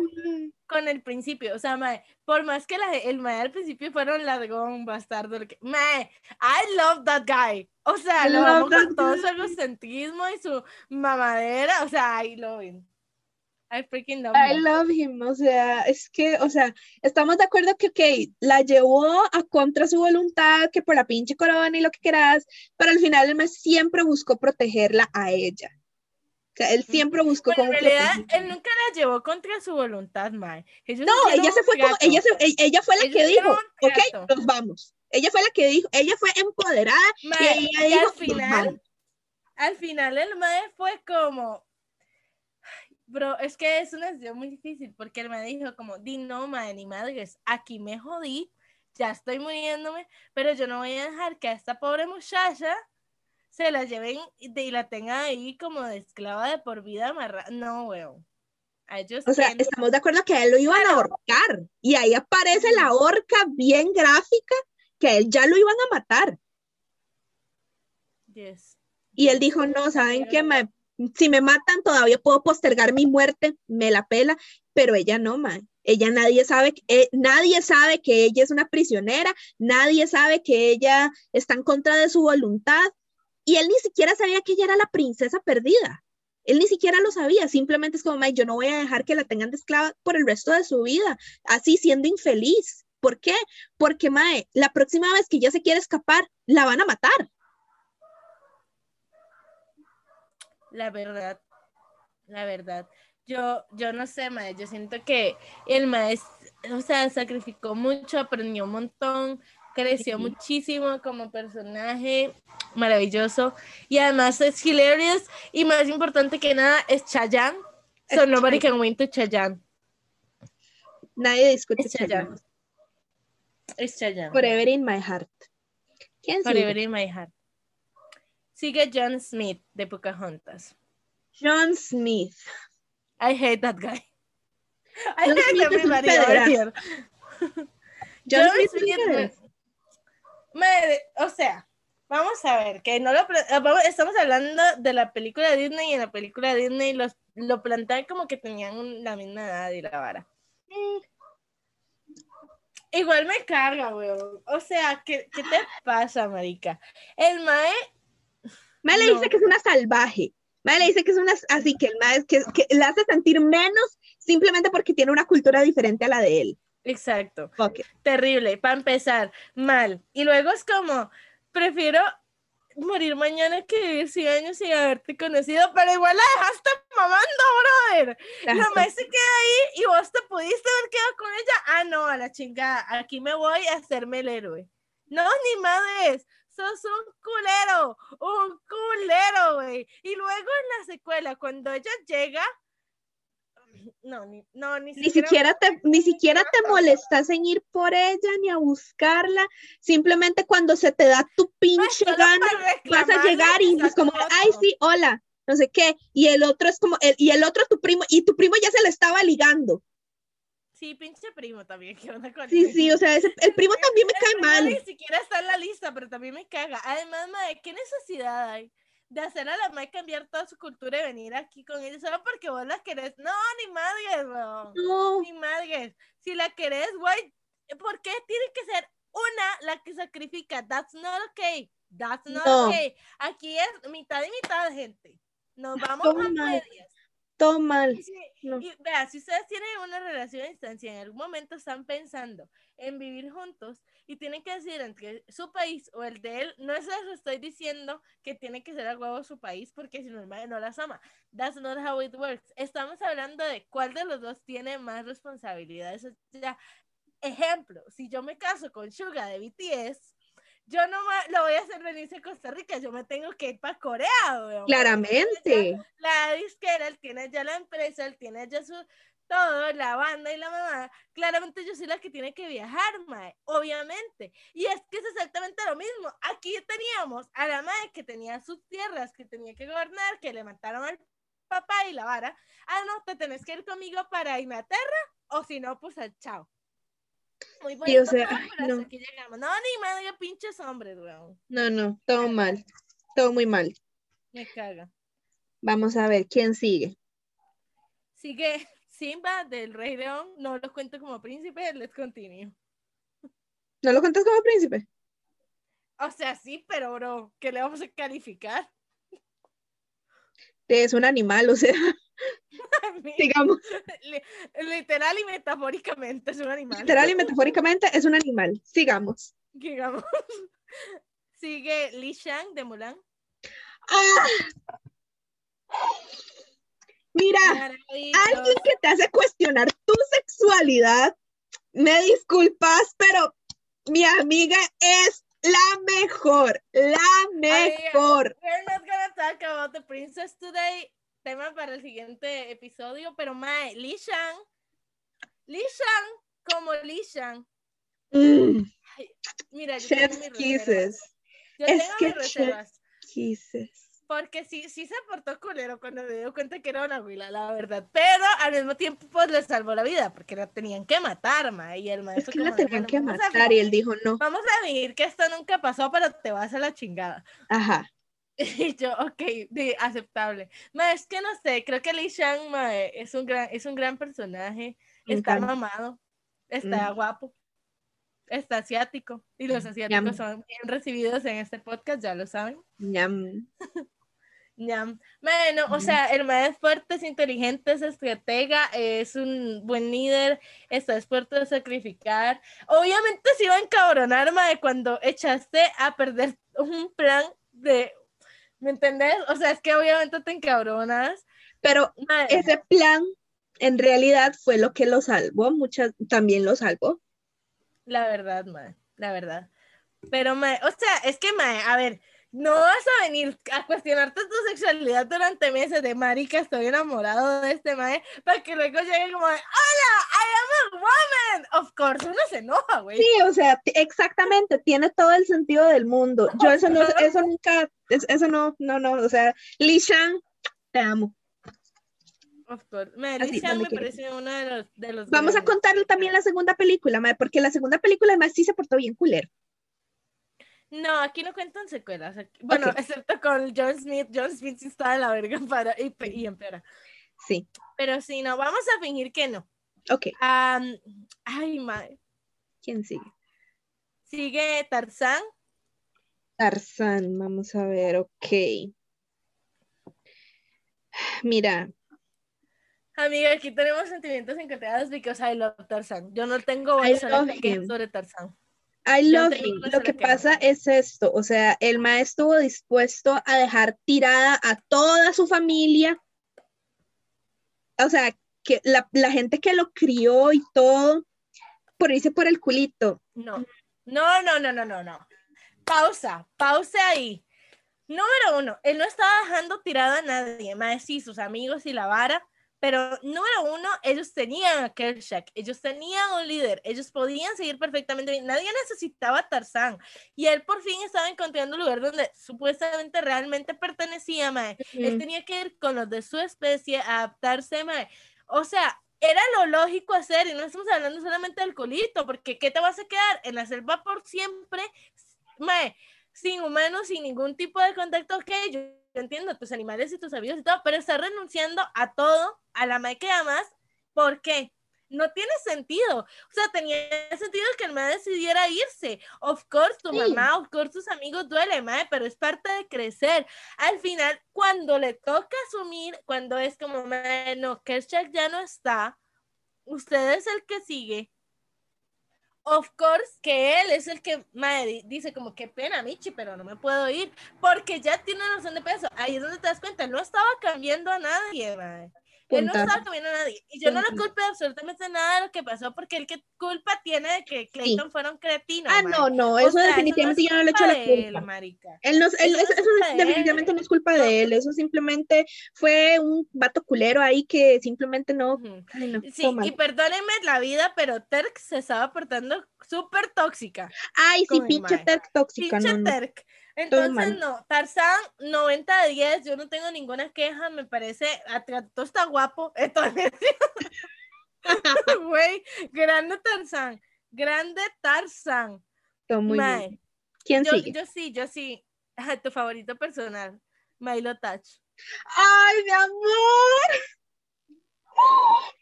con el principio. O sea, mae, por más que la, el mae al principio fuera un largón, bastardo. que- Mae, I love that guy. O sea, I lo amo con todo su guy. egocentrismo y su mamadera. O sea, I love him. I freaking love I him. love him, o sea, es que, o sea, estamos de acuerdo que, ok, la llevó a contra su voluntad, que por la pinche corona y lo que quieras, pero al final él me siempre buscó protegerla a ella. Sea, él siempre buscó Bueno, como en realidad, protegerla. él nunca la llevó contra su voluntad, mae. Ellos No, ella se fue como, ella, se- ella fue la Ellos que dijo, ok, nos vamos. Ella fue la que dijo, ella fue empoderada y Mae, ella y dijo, al "Nos final, vamos". al final el mae fue como, "Ay, bro, es que es una decisión muy difícil porque el mae dijo como, di no, mae, ni madres, aquí me jodí, ya estoy muriéndome, pero yo no voy a dejar que a esta pobre muchacha se la lleven y, la tengan ahí como de esclava de por vida amarrada. No, weón. O sea, estamos de acuerdo que a él lo iban a ahorcar y ahí aparece la horca bien gráfica que a él ya lo iban a matar. Yes. Y él dijo, no, ¿saben qué? Me- si me matan todavía puedo postergar mi muerte, me la pela, pero ella no, man. Ella nadie sabe, eh, nadie sabe que ella es una prisionera, nadie sabe que ella está en contra de su voluntad y él ni siquiera sabía que ella era la princesa perdida. Él ni siquiera lo sabía, simplemente es como, "Mae, yo no voy a dejar que la tengan de esclava por el resto de su vida, así siendo infeliz. ¿Por qué? Porque, Mae, la próxima vez que ella se quiere escapar, la van a matar. La verdad, la verdad. Yo, yo no sé, mae, yo siento que el maestro, o sea, sacrificó mucho, aprendió un montón, creció Sí. muchísimo como personaje, maravilloso, y además es hilarious, y más importante que nada, es Chayanne, so Es nobody Chayanne. can win to Chayanne, Nadie discute es Chayanne. Chayanne, es Chayanne, Forever in my heart. ¿Quién sigue? forever in my heart. Sigue John Smith de Pocahontas. John Smith. I hate that guy. I John hate Smith everybody over pederasta. here. John John Smith. Madre, o sea, vamos a ver, que no lo ah, estamos hablando de la película de Disney y en la película de Disney los, lo plantean como que tenían la misma edad y la vara. Igual me carga, weón. O sea, ¿qué, qué te pasa, marica? El mae, Mae le No. dice que es una salvaje. Mae le dice que es una, así que el mae que, que le hace sentir menos simplemente porque tiene una cultura diferente a la de él. Exacto, terrible, para empezar, mal. Y luego es como, prefiero morir mañana que vivir 100 años sin haberte conocido, pero igual la dejaste mamando, brother. La Exacto. mae se queda ahí y vos te pudiste haber quedado con ella. Ah, no, a la chingada, aquí me voy a hacerme el héroe. No, ni madres, sos un culero, un culero, güey. Y luego en la secuela, cuando ella llega, no, ni, no, ni, Ni siquiera te, ni siquiera te molestas en ir por ella ni a buscarla. Simplemente cuando se te da tu pinche gana, vas a llegar y es como, ay, otro". sí, hola, no sé qué. Y el otro es como, el- y el otro tu primo, y tu primo ya se le estaba ligando. Sí, pinche primo también, ¿qué onda con Sí, él? sí, o sea, ese- el primo también me El cae primo mal. Ni siquiera está en la lista, pero también me caga. Además, mae, ¿qué necesidad hay de hacer a la mae cambiar toda su cultura y venir aquí con ella solo porque vos la querés? No, ni madres, weón. No, Ni madres. Si la querés, güey, ¿por qué tiene que ser una la que sacrifica? That's not okay. That's not No. okay. Aquí es mitad y mitad, gente. Nos vamos a medias. Todo mal. Y, No. y vea, si ustedes tienen una relación a distancia, en algún momento están pensando en vivir juntos y tienen que decir entre su país o el de él, no es eso estoy diciendo que tiene que ser a huevo su país porque si no el no las ama. That's not how it works. Estamos hablando de cuál de los dos tiene más responsabilidades. O sea, ejemplo, si yo me caso con Suga de BTS, yo no lo voy a hacer venirse a Costa Rica, yo me tengo que ir para Corea, weón. Claramente. La disquera, él tiene ya la empresa, él tiene ya su todo, la banda y la mamá. Claramente yo soy la que tiene que viajar, mae, obviamente. Y es que es exactamente lo mismo. Aquí teníamos a la mae que tenía sus tierras, que tenía que gobernar, que le mataron al papá y la vara. Ah, no, te tenés que ir conmigo para Inglaterra, o si no, pues al chao. Muy o bonito sea, todo, ay, pero no. aquí llegamos. No, ni madre, pinches hombres, weón. No, no, todo mal. Todo muy mal. Me caga. Vamos a ver quién sigue. Sigue Simba del Rey León, no lo cuento como príncipe, let's continue. ¿No lo cuentas como príncipe? O sea, sí, pero bro, ¿qué le vamos a calificar? Es un animal, o sea, digamos, Li- Literal y metafóricamente es un animal. literal y metafóricamente es un animal. Sigamos. Digamos. Sigue Li Shang de Mulan. ¡Ah! Mira, alguien que te hace cuestionar tu sexualidad, me disculpas, pero mi amiga es la mejor, la mejor. We're not gonna talk about the princess today. Tema para el siguiente episodio, pero mae, Li Shang. Li Shang como Li Shang. Mm, Mira, yo Chef's tengo mis kisses. Yo Es tengo que mis chef's reservas. kisses. Porque sí, sí se portó culero cuando me dio cuenta que era una huila, la verdad. Pero al mismo tiempo, pues le salvó la vida, porque la tenían que matar, ma. Y el Es maestro que la tenían "Bueno, que matar y él dijo no. Vamos a fingir que esto nunca pasó, pero te vas a la chingada. Ajá. Y yo, ok, de, aceptable. Ma, es que no sé, creo que Li Shang ma, es, un gran, es un gran personaje. Me Está encanta. mamado, está Mm. guapo, está asiático. Y los asiáticos Ñam. son bien recibidos en este podcast, ya lo saben. Ñam. Ñam. Bueno, o sea, el mae es fuerte, es inteligente, es estratega, es un buen líder, está dispuesto a sacrificar. Obviamente se iba a encabronar, mae, cuando echaste a perder un plan de... ¿Me entendés? O sea, es que obviamente te encabronas. Pero ese plan en realidad fue lo que lo salvó, muchas también lo salvó. La verdad, mae, la verdad. Pero, mae, o sea, es que, mae, a ver, no vas a venir a cuestionarte tu sexualidad durante meses de marica, estoy enamorado de este mae, para que luego llegue como de, hola, I am a woman. Of course, uno se enoja, güey. Sí, o sea, exactamente, tiene todo el sentido del mundo. Yo eso no, eso nunca, es- eso no, no, no, o sea, Li Shang, te amo. Of course. Me, Así, me parece uno de los, de los Vamos a contarle también la segunda película, mae, porque la segunda película además sí se portó bien culero. No, aquí no cuentan secuelas. Bueno, excepto con John Smith. John Smith sí está de la verga para, y, y empeora. Sí, Pero sí, no, vamos a fingir que no. ok. Ay, madre. ¿Quién sigue? Sigue Tarzán. Tarzán, vamos a ver, ok. Mira, Amiga, aquí tenemos sentimientos encontrados because I love Tarzán. Yo no tengo him. sobre Tarzán. I love Lo que pasa es esto, o sea, el maestro estuvo dispuesto a dejar tirada a toda su familia, o sea, que la, la gente que lo crió y todo, por irse por el culito. No, no, no, no, no, no, no. Pausa, pausa ahí. Número uno, él no estaba dejando tirada a nadie, más sí, sus amigos y la vara, pero número uno, ellos tenían a Kershak, ellos tenían un líder, ellos podían seguir perfectamente bien, nadie necesitaba a Tarzán, y él por fin estaba encontrando un lugar donde supuestamente realmente pertenecía, mae. Él tenía que ir con los de su especie, a adaptarse, mae. O sea, era lo lógico hacer, y no estamos hablando solamente del colito, porque ¿qué te vas a quedar en la selva por siempre? Mae, sin humanos, sin ningún tipo de contacto, yo, yo entiendo tus animales y tus amigos y todo, pero estás renunciando a todo, a la mae que amas, ¿por qué? No tiene sentido. O sea, tenía sentido que el mae decidiera irse. Of course, tu Sí. mamá, of course, tus amigos duele, mae, pero es parte de crecer. Al final, cuando le toca asumir, cuando es como, mae, no, Kershak ya no está, usted es el que sigue. Of course que él es el que di- dice como qué pena Michi, pero no me puedo ir porque ya tiene una noción de peso. Ahí es donde te das cuenta, no estaba cambiando a nadie, mae. Él no estaba cambiando a nadie. Y yo no lo culpo de absolutamente nada de lo que pasó porque el que culpa tiene de que Clayton fuera un cretino. Ah, no, no, O eso sea, definitivamente no es yo no le echo la de él, culpa. marica. Él no, él- Eso no eso, es eso definitivamente él. no es culpa de él, eso simplemente fue un vato culero ahí que simplemente no. Ay, no, Sí, y perdónenme la vida, pero Terk se estaba portando súper tóxica. Ay, sí, pinche. Terk tóxica, Pinche no, no. Entonces, no, Tarzán, 90 de 10, yo no tengo ninguna queja, me parece, todo está guapo, entonces, güey, grande Tarzán, grande Tarzán. Todo muy Mae, bien. ¿Quién yo, sigue? yo sí, yo sí, tu favorito personal, Milo Touch. Ay, mi amor.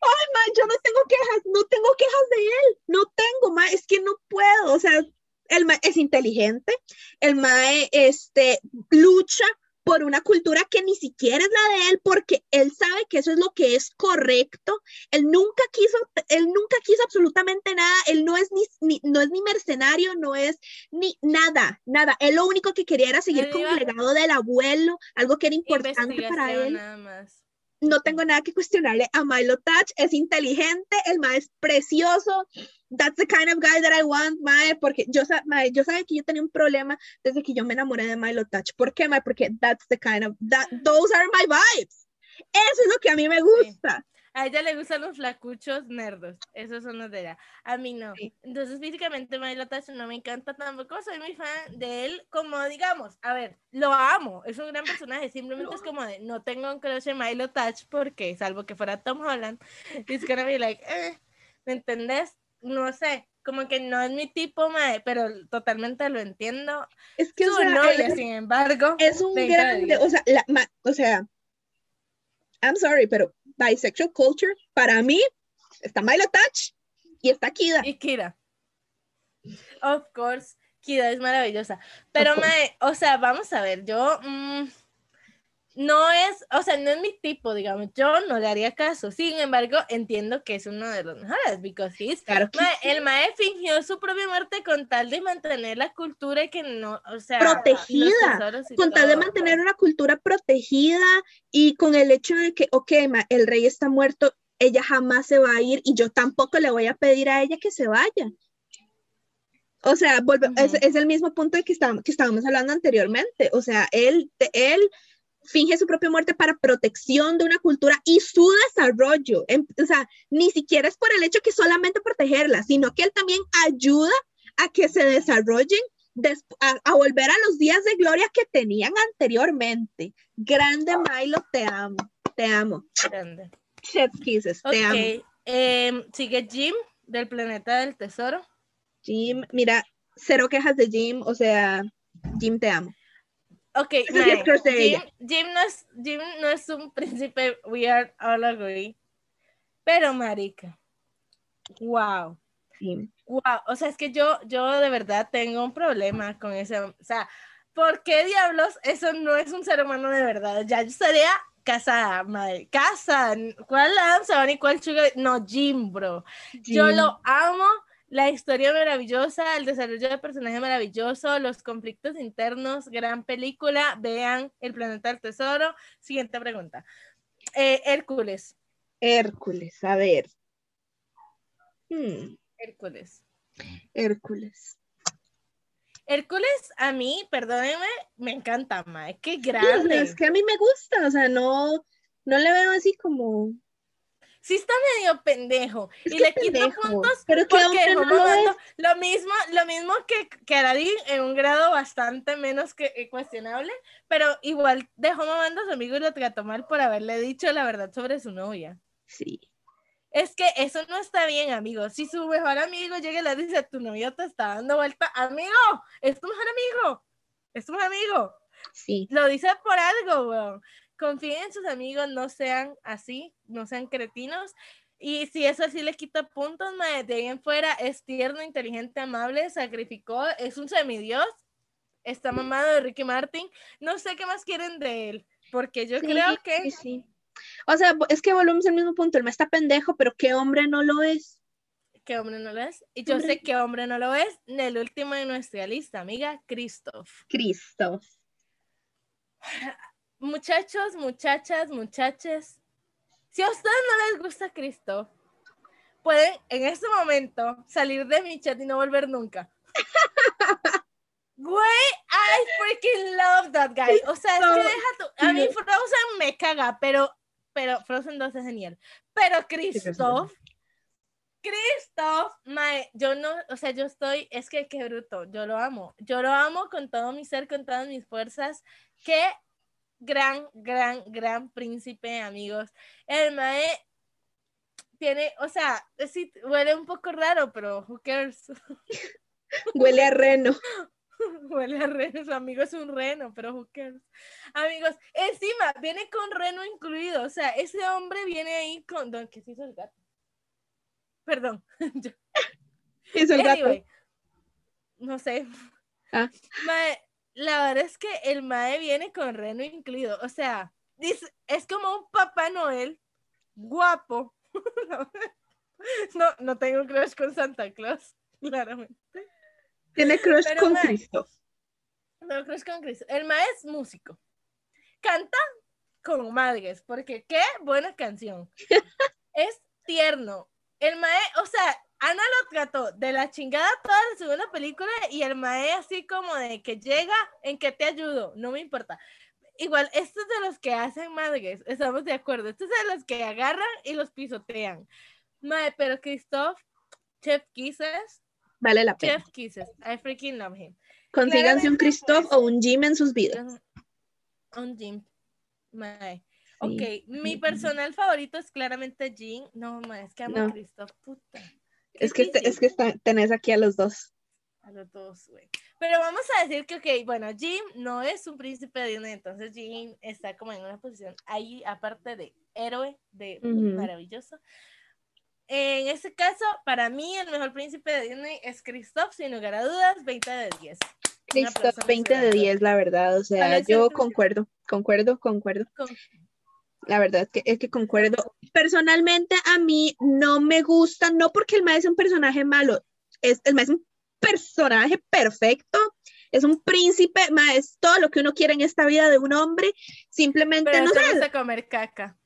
Ay, ma, yo no tengo quejas, no tengo quejas de él, no tengo, ma, es que no puedo, o sea, el ma es inteligente, el mae este, lucha por una cultura que ni siquiera es la de él, porque él sabe que eso es lo que es correcto. Él nunca quiso, él nunca quiso absolutamente nada. Él no es ni, ni- no es ni mercenario, no es ni nada, nada. Él lo único que quería era seguir con el legado del abuelo, algo que era importante para él nada más. No tengo nada que cuestionarle a Milo Touch, es inteligente, el mae es precioso, that's the kind of guy that I want, mae, porque yo, mae, yo sabía que yo tenía un problema desde que yo me enamoré de Milo Touch, ¿por qué, mae? Porque that's the kind of, that, those are my vibes, eso es lo que a mí me gusta, A ella le gustan los flacuchos nerdos, esos son los de ella. A mí no. Sí. Entonces, físicamente, Milo Touch no me encanta tampoco. Soy muy fan de él, como digamos, a ver, lo amo, es un gran personaje. Simplemente es como de no tengo un crush en Milo Touch porque, salvo que fuera Tom Holland, it's gonna be like, eh, ¿me entendés? No sé, como que no es mi tipo, mae, pero totalmente lo entiendo. es que, o Su sea, novia, él sin embargo, es un 30 de grande, 10. o sea, la, ma- o sea, I'm sorry, pero bisexual culture, para mí, está Milo Touch y está Kida, Y Kira. Of course, Kira es maravillosa. Pero, mae, o sea, vamos a ver, yo mm, no es, o sea, no es mi tipo, digamos, yo no le haría caso. Sin embargo, entiendo que es uno de los mejores, because he's, claro que mae, el mae fingió su propia muerte con tal de mantener la cultura y que no, o sea, Protegida, con tal de todo. mantener una cultura protegida y con el hecho de que, ok, ma, el rey está muerto, ella jamás se va a ir y yo tampoco le voy a pedir a ella que se vaya. O sea, volve- es, el mismo punto de que estábamos, que estábamos hablando anteriormente. O sea, él, de- él finge su propia muerte para protección de una cultura y su desarrollo. O sea, ni siquiera es por el hecho que solamente protegerla, sino que él también ayuda a que se desarrollen des- a, a volver a los días de gloria que tenían anteriormente. Grande Milo, te amo, te amo. Grande. Chef Kisses, te amo. Ok, em, sigue Jim del planeta del tesoro. Jim, mira, cero quejas de Jim, o sea, Jim, te amo. Ok, Jim. Jim no es, Jim no es un príncipe, we are all agree. Pero, marica, wow. Sí. Wow, o sea, es que yo, yo de verdad tengo un problema con ese, o sea, ¿por qué diablos eso no es un ser humano de verdad? Ya yo estaría casada, madre, casada, ¿cuál Adam y cuál Sugar? No, Jim, bro. Yo lo amo, la historia maravillosa, el desarrollo de personaje maravilloso, los conflictos internos, gran película, vean El Planeta del Tesoro. Siguiente pregunta. Eh, Hércules, Hércules, a ver. Hmm, Hércules. Hércules. Hércules, a mí, perdónenme, me encanta, mae, qué Sí, grande. es que a mí me gusta, o sea, no, no le veo así como. Sí está medio pendejo. Es y le quito puntos pero porque no es. lo mismo, lo mismo que, que en un grado bastante menos que eh, cuestionable, pero igual dejó mamando a su amigo y lo trató mal por haberle dicho la verdad sobre su novia. Sí. Es que eso no está bien, amigo. Si su mejor amigo llega y le dice, tu novio te está dando vuelta, amigo, es tu mejor amigo, es tu mejor amigo. Sí, Lo dice por algo, weón. Confíen en sus amigos, no sean así, no sean cretinos. Y si eso sí le quita puntos, mae, de ahí en fuera es tierno, inteligente, amable, sacrificó, es un semidios, está mamado de Ricky Martin. No sé qué más quieren de él, porque yo sí, creo que sí. O sea, es que volvemos al mismo punto, el me está pendejo, pero qué hombre no lo es. qué hombre no lo es. Y yo Hombre. sé que hombre no lo es. En el último de nuestra lista, amiga, Christoph. Cristo. Muchachos, muchachas, muchaches, si a ustedes no les gusta Cristo, pueden en este momento salir de mi chat y no volver nunca. Güey, I freaking love that guy. O sea, es que deja tu. A mí Frozen me caga, pero, pero Frozen 2 es genial. Pero Christoph, Christoph, mae, yo no, o sea, yo estoy, es que qué bruto, yo lo amo. Yo lo amo con todo mi ser, con todas mis fuerzas. Qué gran, gran, gran príncipe, amigos. El Mae tiene, o sea, sí, huele un poco raro, pero who cares? Huele a reno. huele a reno, su amigo es un reno, pero who cares? Amigos, encima viene con reno incluido, o sea, ese hombre viene ahí con, don, ¿qué se hizo el gato? Perdón, Es el gato. No sé. Ah. Mae, la verdad es que el Mae viene con reno incluido. O sea, es como un Papá Noel guapo. no, no tengo crush con Santa Claus, claramente. Tiene crush Pero, con mae, Cristo. No crush con Cristo. El Mae es músico. Canta como madres, porque qué buena canción. es tierno. El Mae, o sea, Ana lo trató de la chingada toda la segunda película y el Mae así como de que llega en que te ayudo, no me importa. Igual, esto es de los que hacen madres, estamos de acuerdo. Esto es de los que agarran y los pisotean. Mae, pero Christoph, Chef Kisses, Vale la pena. Chef Kisses, I freaking love him. Consíganse un Christoph pues, o un Jim en sus vidas. Un Jim. Mae. Sí. Ok, mi personal favorito es claramente Jean. No, mae, es que amo a. Christoph, puta. Es que, difícil. es que está- tenés aquí a los dos. A los dos, güey. Pero vamos a decir que, ok, bueno, Jim no es un príncipe de Disney, entonces Jim está como en una posición ahí, aparte de héroe, de maravilloso. En este caso, para mí, el mejor príncipe de Disney es Christoph, sin lugar a dudas, 20 de 10. Un aplauso Christoph, a 20 de nuestro 10, la verdad. O sea, yo concuerdo, concuerdo, concuerdo. Con- La verdad es que, es que concuerdo. Personalmente, a mí no me gusta, no porque el maestro es un personaje malo, es, el maestro es un personaje perfecto, es un príncipe, ma, es todo lo que uno quiere en esta vida de un hombre, simplemente Pero no gusta comer caca.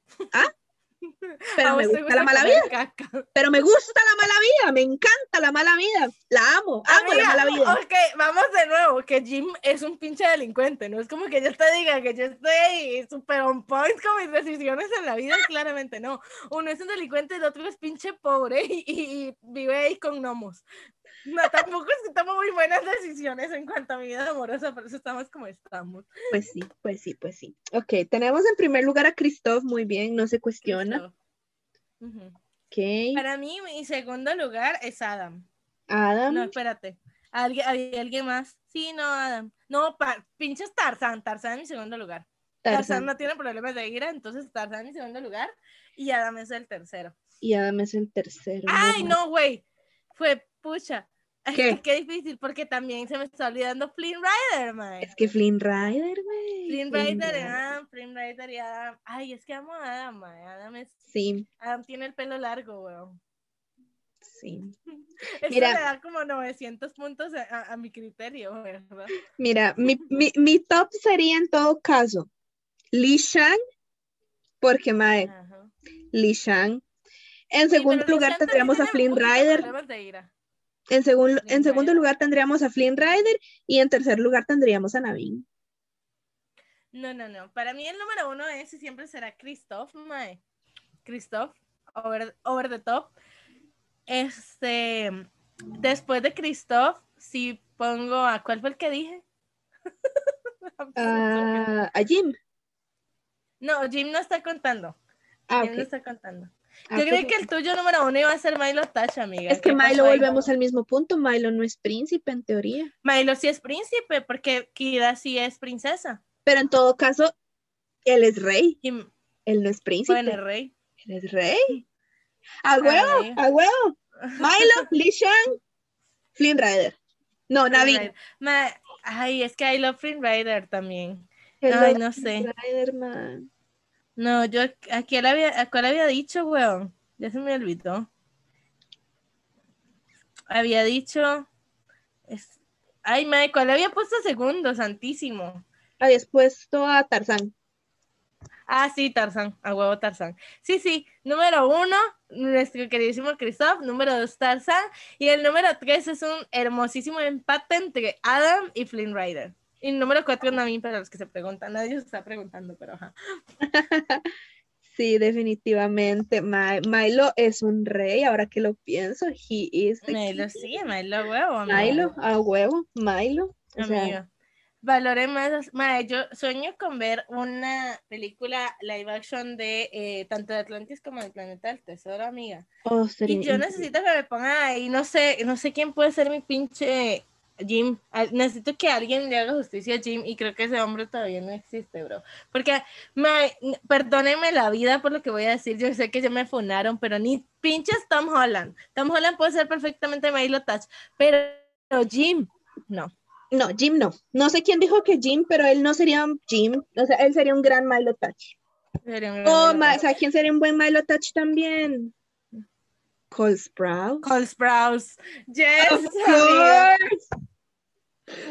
pero me gusta la mala vida, pero me gusta la mala vida, me encanta la mala vida, la amo, amo la Amiga, mala vida. Ok, vamos de nuevo, que Jim es un pinche delincuente, no es como que yo te diga que yo estoy super on point con mis decisiones en la vida, claramente no. Uno es un delincuente el otro es pinche pobre y, y- y vive ahí con gnomos. No, tampoco es que tomo muy buenas decisiones en cuanto a mi vida amorosa, por eso estamos como estamos. Pues sí, pues sí, pues sí. Ok, tenemos en primer lugar a Christoph, muy bien, no se cuestiona. Listo. Ujú. Ok. Para mí, mi segundo lugar es Adam. Adam. No, espérate. ¿Alguien, ¿Había alguien más? Sí, no, Adam. No, pinches Tarzán. Tarzán en mi segundo lugar. Tarzán. Tarzán. no tiene problemas de ira, entonces Tarzán en mi segundo lugar y Adam es el tercero. Y Adam es el tercero. Ay, no, güey. Fue pucha. Es ¿Qué? que qué difícil, porque también se me está olvidando Flynn Rider, man. Es que Flynn Rider, güey. Flynn Rider Adam, Flynn Rider y Adam. Ay, es que amo a Adam, man. Adam, es, Sí, Adam tiene el pelo largo, weón. sí. Eso Mira. le da como 900 puntos a, a- mi criterio, ¿verdad? Mira, mi, mi, mi top sería en todo caso Li Shang, porque mae, Ajá. Li Shang. En Sí, segundo lugar tendríamos a Flynn Rider. En, segun- Flynn en segundo lugar tendríamos a Flynn Rider. Y en tercer lugar tendríamos a Navin. No, no, no. Para mí el número uno es y siempre será Christoph, mae. Christoph, over, over the top. Este, después de Christoph, si pongo a cuál fue el que dije. Ah, a Jim. No, Jim no está contando. Ah, Jim no está contando. Ah, Yo creí que el tuyo número uno iba a ser Milo Touch, amiga. Es que ¿Qué Milo volvemos al mismo punto. Milo no es príncipe en teoría. Milo sí es príncipe, porque Kira sí es princesa. Pero en todo caso, él es rey. Y Él no es príncipe. bueno, el rey. Él es rey. A huevo, a huevo. Milo, Li Shang, Flynn Rider. No. Ma- Ay, es que I love Flynn Rider también. Ay, es no sé. Rider, man. No, yo a quién había, a cuál había dicho, weón. Ya se me olvidó. Había dicho. es- Ay, madre, ¿cuál había puesto segundo? Santísimo. Habías puesto a Tarzán. Ah, sí, Tarzán, a huevo Tarzán. Sí, sí, número uno, nuestro queridísimo Christoph, número dos, Tarzán, y el número tres es un hermosísimo empate entre Adam y Flynn Rider. Y número cuatro es para los que se preguntan, nadie se está preguntando, pero ajá. Sí, definitivamente. Ma- Milo es un rey, ahora que lo pienso. He is the Milo, king. sí, Milo, a huevo. amigo. Milo, a huevo, Milo. O sea. Valore más, mae, yo sueño con ver una película live action de eh, tanto de Atlantis como del Planeta del Tesoro, amiga. oh, Y yo necesito que me pongan ahí, no sé, no sé quién puede ser mi pinche Jim. Necesito que alguien le haga justicia a Jim y creo que ese hombre todavía no existe, bro. Porque, mae, n- perdónenme la vida por lo que voy a decir, yo sé que ya me funaron, pero ni pinches Tom Holland. Tom Holland puede ser perfectamente Milo Touch, pero Jim, no. No, Jim no. No sé quién dijo que Jim, pero él no sería Jim. O sea, él sería un gran Milo Touch. Sería un gran Oh, o sea, ¿quién sería un buen Milo Touch también? Cole Sprouse. Cole Sprouse. Yes, Of amiga.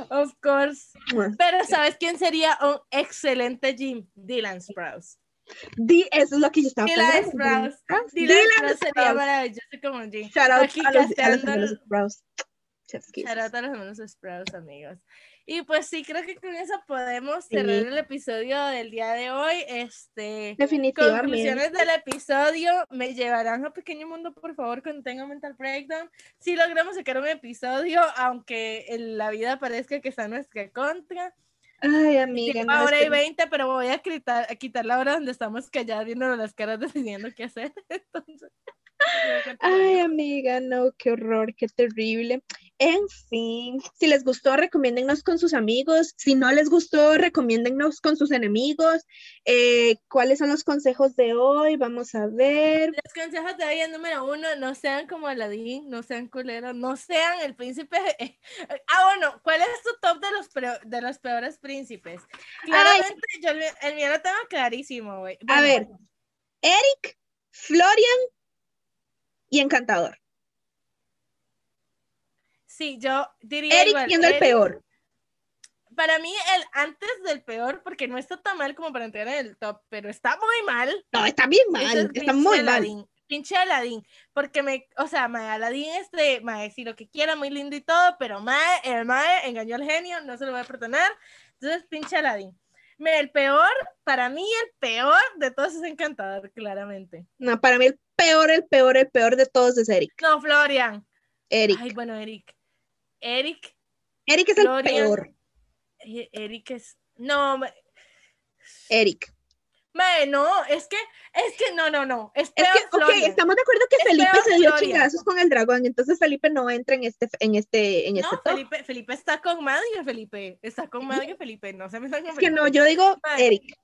Of course. Pero ¿sabes quién sería un excelente Jim? Dylan Sprouse. Di, eso es lo que yo estaba Dylan pensando. Sprouse. Sprouse. Dylan Dylan Sprouse sería maravilloso como Jim. Shout out Aquí a los, a los hermanos Sprouse. Shout out a los hermanos Sprouse, amigos. Y pues sí, creo que con eso podemos Sí. cerrar el episodio del día de hoy. Este. Definitivamente. Conclusiones del episodio me llevarán a Pequeño Mundo, por favor, cuando tenga Mental Breakdown. Si logramos sacar un episodio, aunque en la vida parezca que está nuestra contra. Ay, amiga. Lleva no, es hora que- y 20, pero voy a quitar, a quitar la hora donde estamos calladas viéndonos las caras decidiendo qué hacer. Entonces, Ay, amiga, no, qué horror, qué terrible. En fin, si les gustó, recomiéndennos con sus amigos. Si no les gustó, recomiéndennos con sus enemigos. Eh, ¿cuáles son los consejos de hoy? Vamos a ver. Los consejos de hoy el número uno, no sean como Aladín, no sean culeros, no sean el príncipe. Ah, bueno, ¿cuál es tu top de los, pre- de los peores príncipes? Claramente, yo el, el mío lo tengo clarísimo, güey. A ver, Eric, Florian y Encantador. Sí, yo diría Eric igual, siendo el peor. Para mí, el antes del peor, porque no está tan mal como para entrar en el top, pero está muy mal. No, está bien es mal, está muy mal. Pinche Aladín, porque me, o sea, mae, Aladín este, mae, si lo que quiera, muy lindo y todo, pero mae, el mae engañó al genio, no se lo voy a perdonar, entonces pinche Aladín. Me, el peor, para mí el peor de todos es Encantador, claramente. No, para mí el peor, el peor, el peor de todos es Eric. No, Florian. Eric. Ay, bueno, Eric. Eric, Eric es el peor. eh, Eric es, no, Eric. Mae, no, es que, es que no, no, no. Es, que, ok, estamos de acuerdo que Es Felipe se dio Florian. chingazos con el dragón, entonces Felipe no entra en este, en este, en este No, top. Felipe, Felipe está con Madre, Felipe. Está con Madre, Felipe. No se me con Es que no, yo digo. Eric.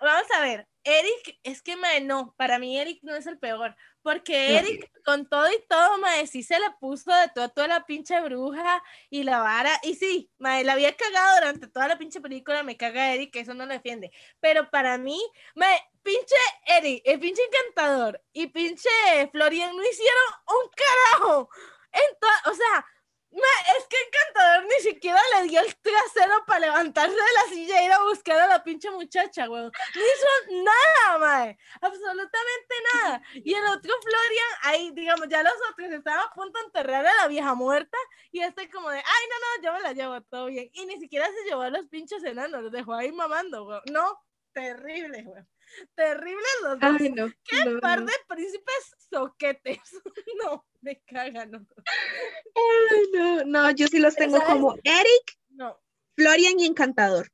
Vamos a ver, Eric, es que no, para mí Eric no es el peor, porque. Eric con todo y todo, mae, sí se le puso de todo a toda la pinche bruja y la vara, y sí, mae, la había cagado durante toda la pinche película, me caga Eric, que eso no lo defiende, pero para mí, mae, pinche Eric, el pinche encantador y pinche Florian no hicieron un carajo, Ento- o sea, es que encantador ni siquiera le dio el trasero para levantarse de la silla e ir a buscar a la pinche muchacha, weón. No hizo nada, mae. Absolutamente nada. Y el otro Florian, ahí, digamos, ya los otros estaban a punto de enterrar a la vieja muerta. Y este como de, ay, no, no, yo me la llevo, todo bien. Y ni siquiera se llevó a los pinches enanos, los dejó ahí mamando, weón. No, terrible, weón. Terrible los dos. Ay, no. Qué no, par no. de príncipes soquetes. no, me cagan. No, no, no, yo sí los tengo ¿sabes? como Eric, no. Florian y Encantador.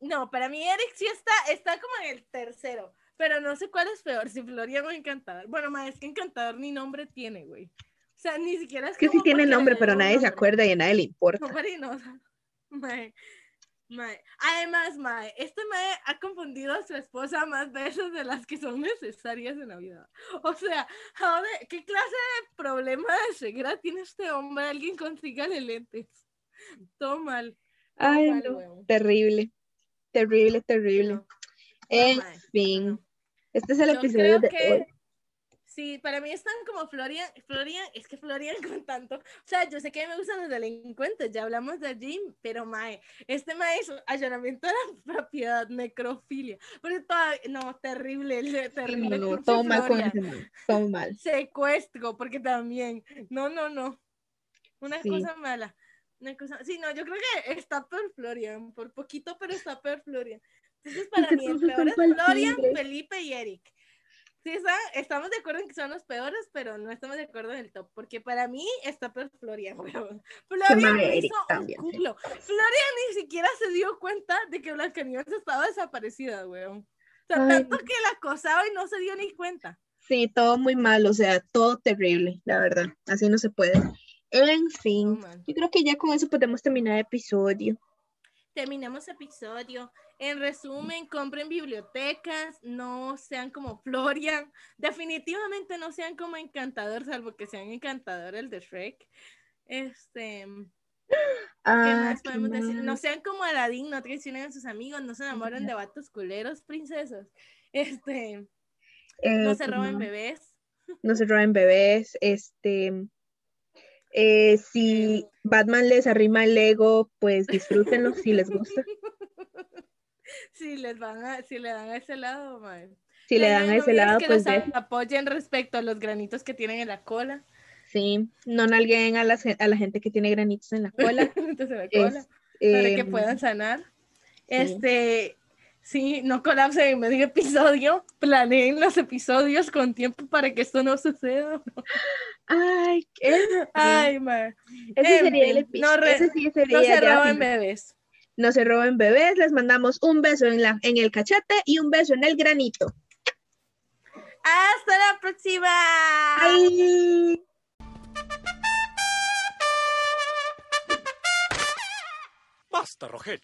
No, para mí Eric sí está, está como en el tercero, pero no sé cuál es peor, si Florian o Encantador. Bueno, ma, es que Encantador ni nombre tiene, güey. O sea, ni siquiera es Es que sí tiene nombre, pero nadie se acuerda y a nadie le importa. No, Marinosa. Mae, mae. Además, Mae, este Mae ha confundido a su esposa más veces de las que son necesarias en la vida. O sea, ahora, ¿qué clase de problema de ceguera tiene este hombre? Alguien consígale lentes. Todo mal. todo Ay, mal, no. Terrible, terrible, terrible. No, En mae, fin, este es el Yo episodio de que hoy. Sí, para mí están como Florian, Florian, es que Florian con tanto, o sea, yo sé que me gustan los delincuentes, ya hablamos de Jim, pero mae, este mae es allanamiento de la propiedad, necrofilia, pero todavía, no, terrible, terrible. no, no, todo mal con todo mal. Secuestro, porque también, no, no, no, una Sí. cosa mala. Una cosa, sí, no, yo creo que está peor Florian, por poquito, pero está peor Florian. Entonces, para mí, el peor es Florian. Felipe y Eric. Sí, está- estamos de acuerdo en que son los peores, pero no estamos de acuerdo en el top, porque para mí está peor Florian, weón. Florian hizo un también, culo. Florian ni siquiera se dio cuenta de que Blancanieves estaba desaparecida, weón. O sea, Ay, tanto que la acosaba y no se dio ni cuenta. Sí, todo muy mal, o sea, todo terrible, la verdad. Así no se puede. En fin, man. yo creo que ya con eso podemos terminar el episodio. terminamos episodio. En resumen, compren bibliotecas, no sean como Florian, definitivamente no sean como Encantador, salvo que sean Encantador el de Shrek. Este, ¿qué Ah, más ¿qué podemos decir? No sean como Aladdin, no traicionen a sus amigos, no se enamoren de vatos culeros, princesas. Este, no Eh, se ¿qué roben bebés. no se roben bebés, este, eh, si Batman les arrima el Lego, pues disfrútenlo si les gusta. Si les van a, si le dan a ese lado, mae. Si le dan a ese lado, que pues apoyen respecto a los granitos que tienen en la cola. sí, no nalguen a, las a la gente que tiene granitos en la cola. Entonces, la cola. Es, para eh, que puedan sanar. Este, sí, no colapsen en medio episodio, planeen los episodios con tiempo para que esto no suceda. Ay, qué- Ay, man. ese sería el fin, episodio. no re- ese sí sería No se roben bebés. No se roben bebés, les mandamos un beso en, la, en el cachete y un beso en el granito. Hasta la próxima. Bye. Basta, Rogelio.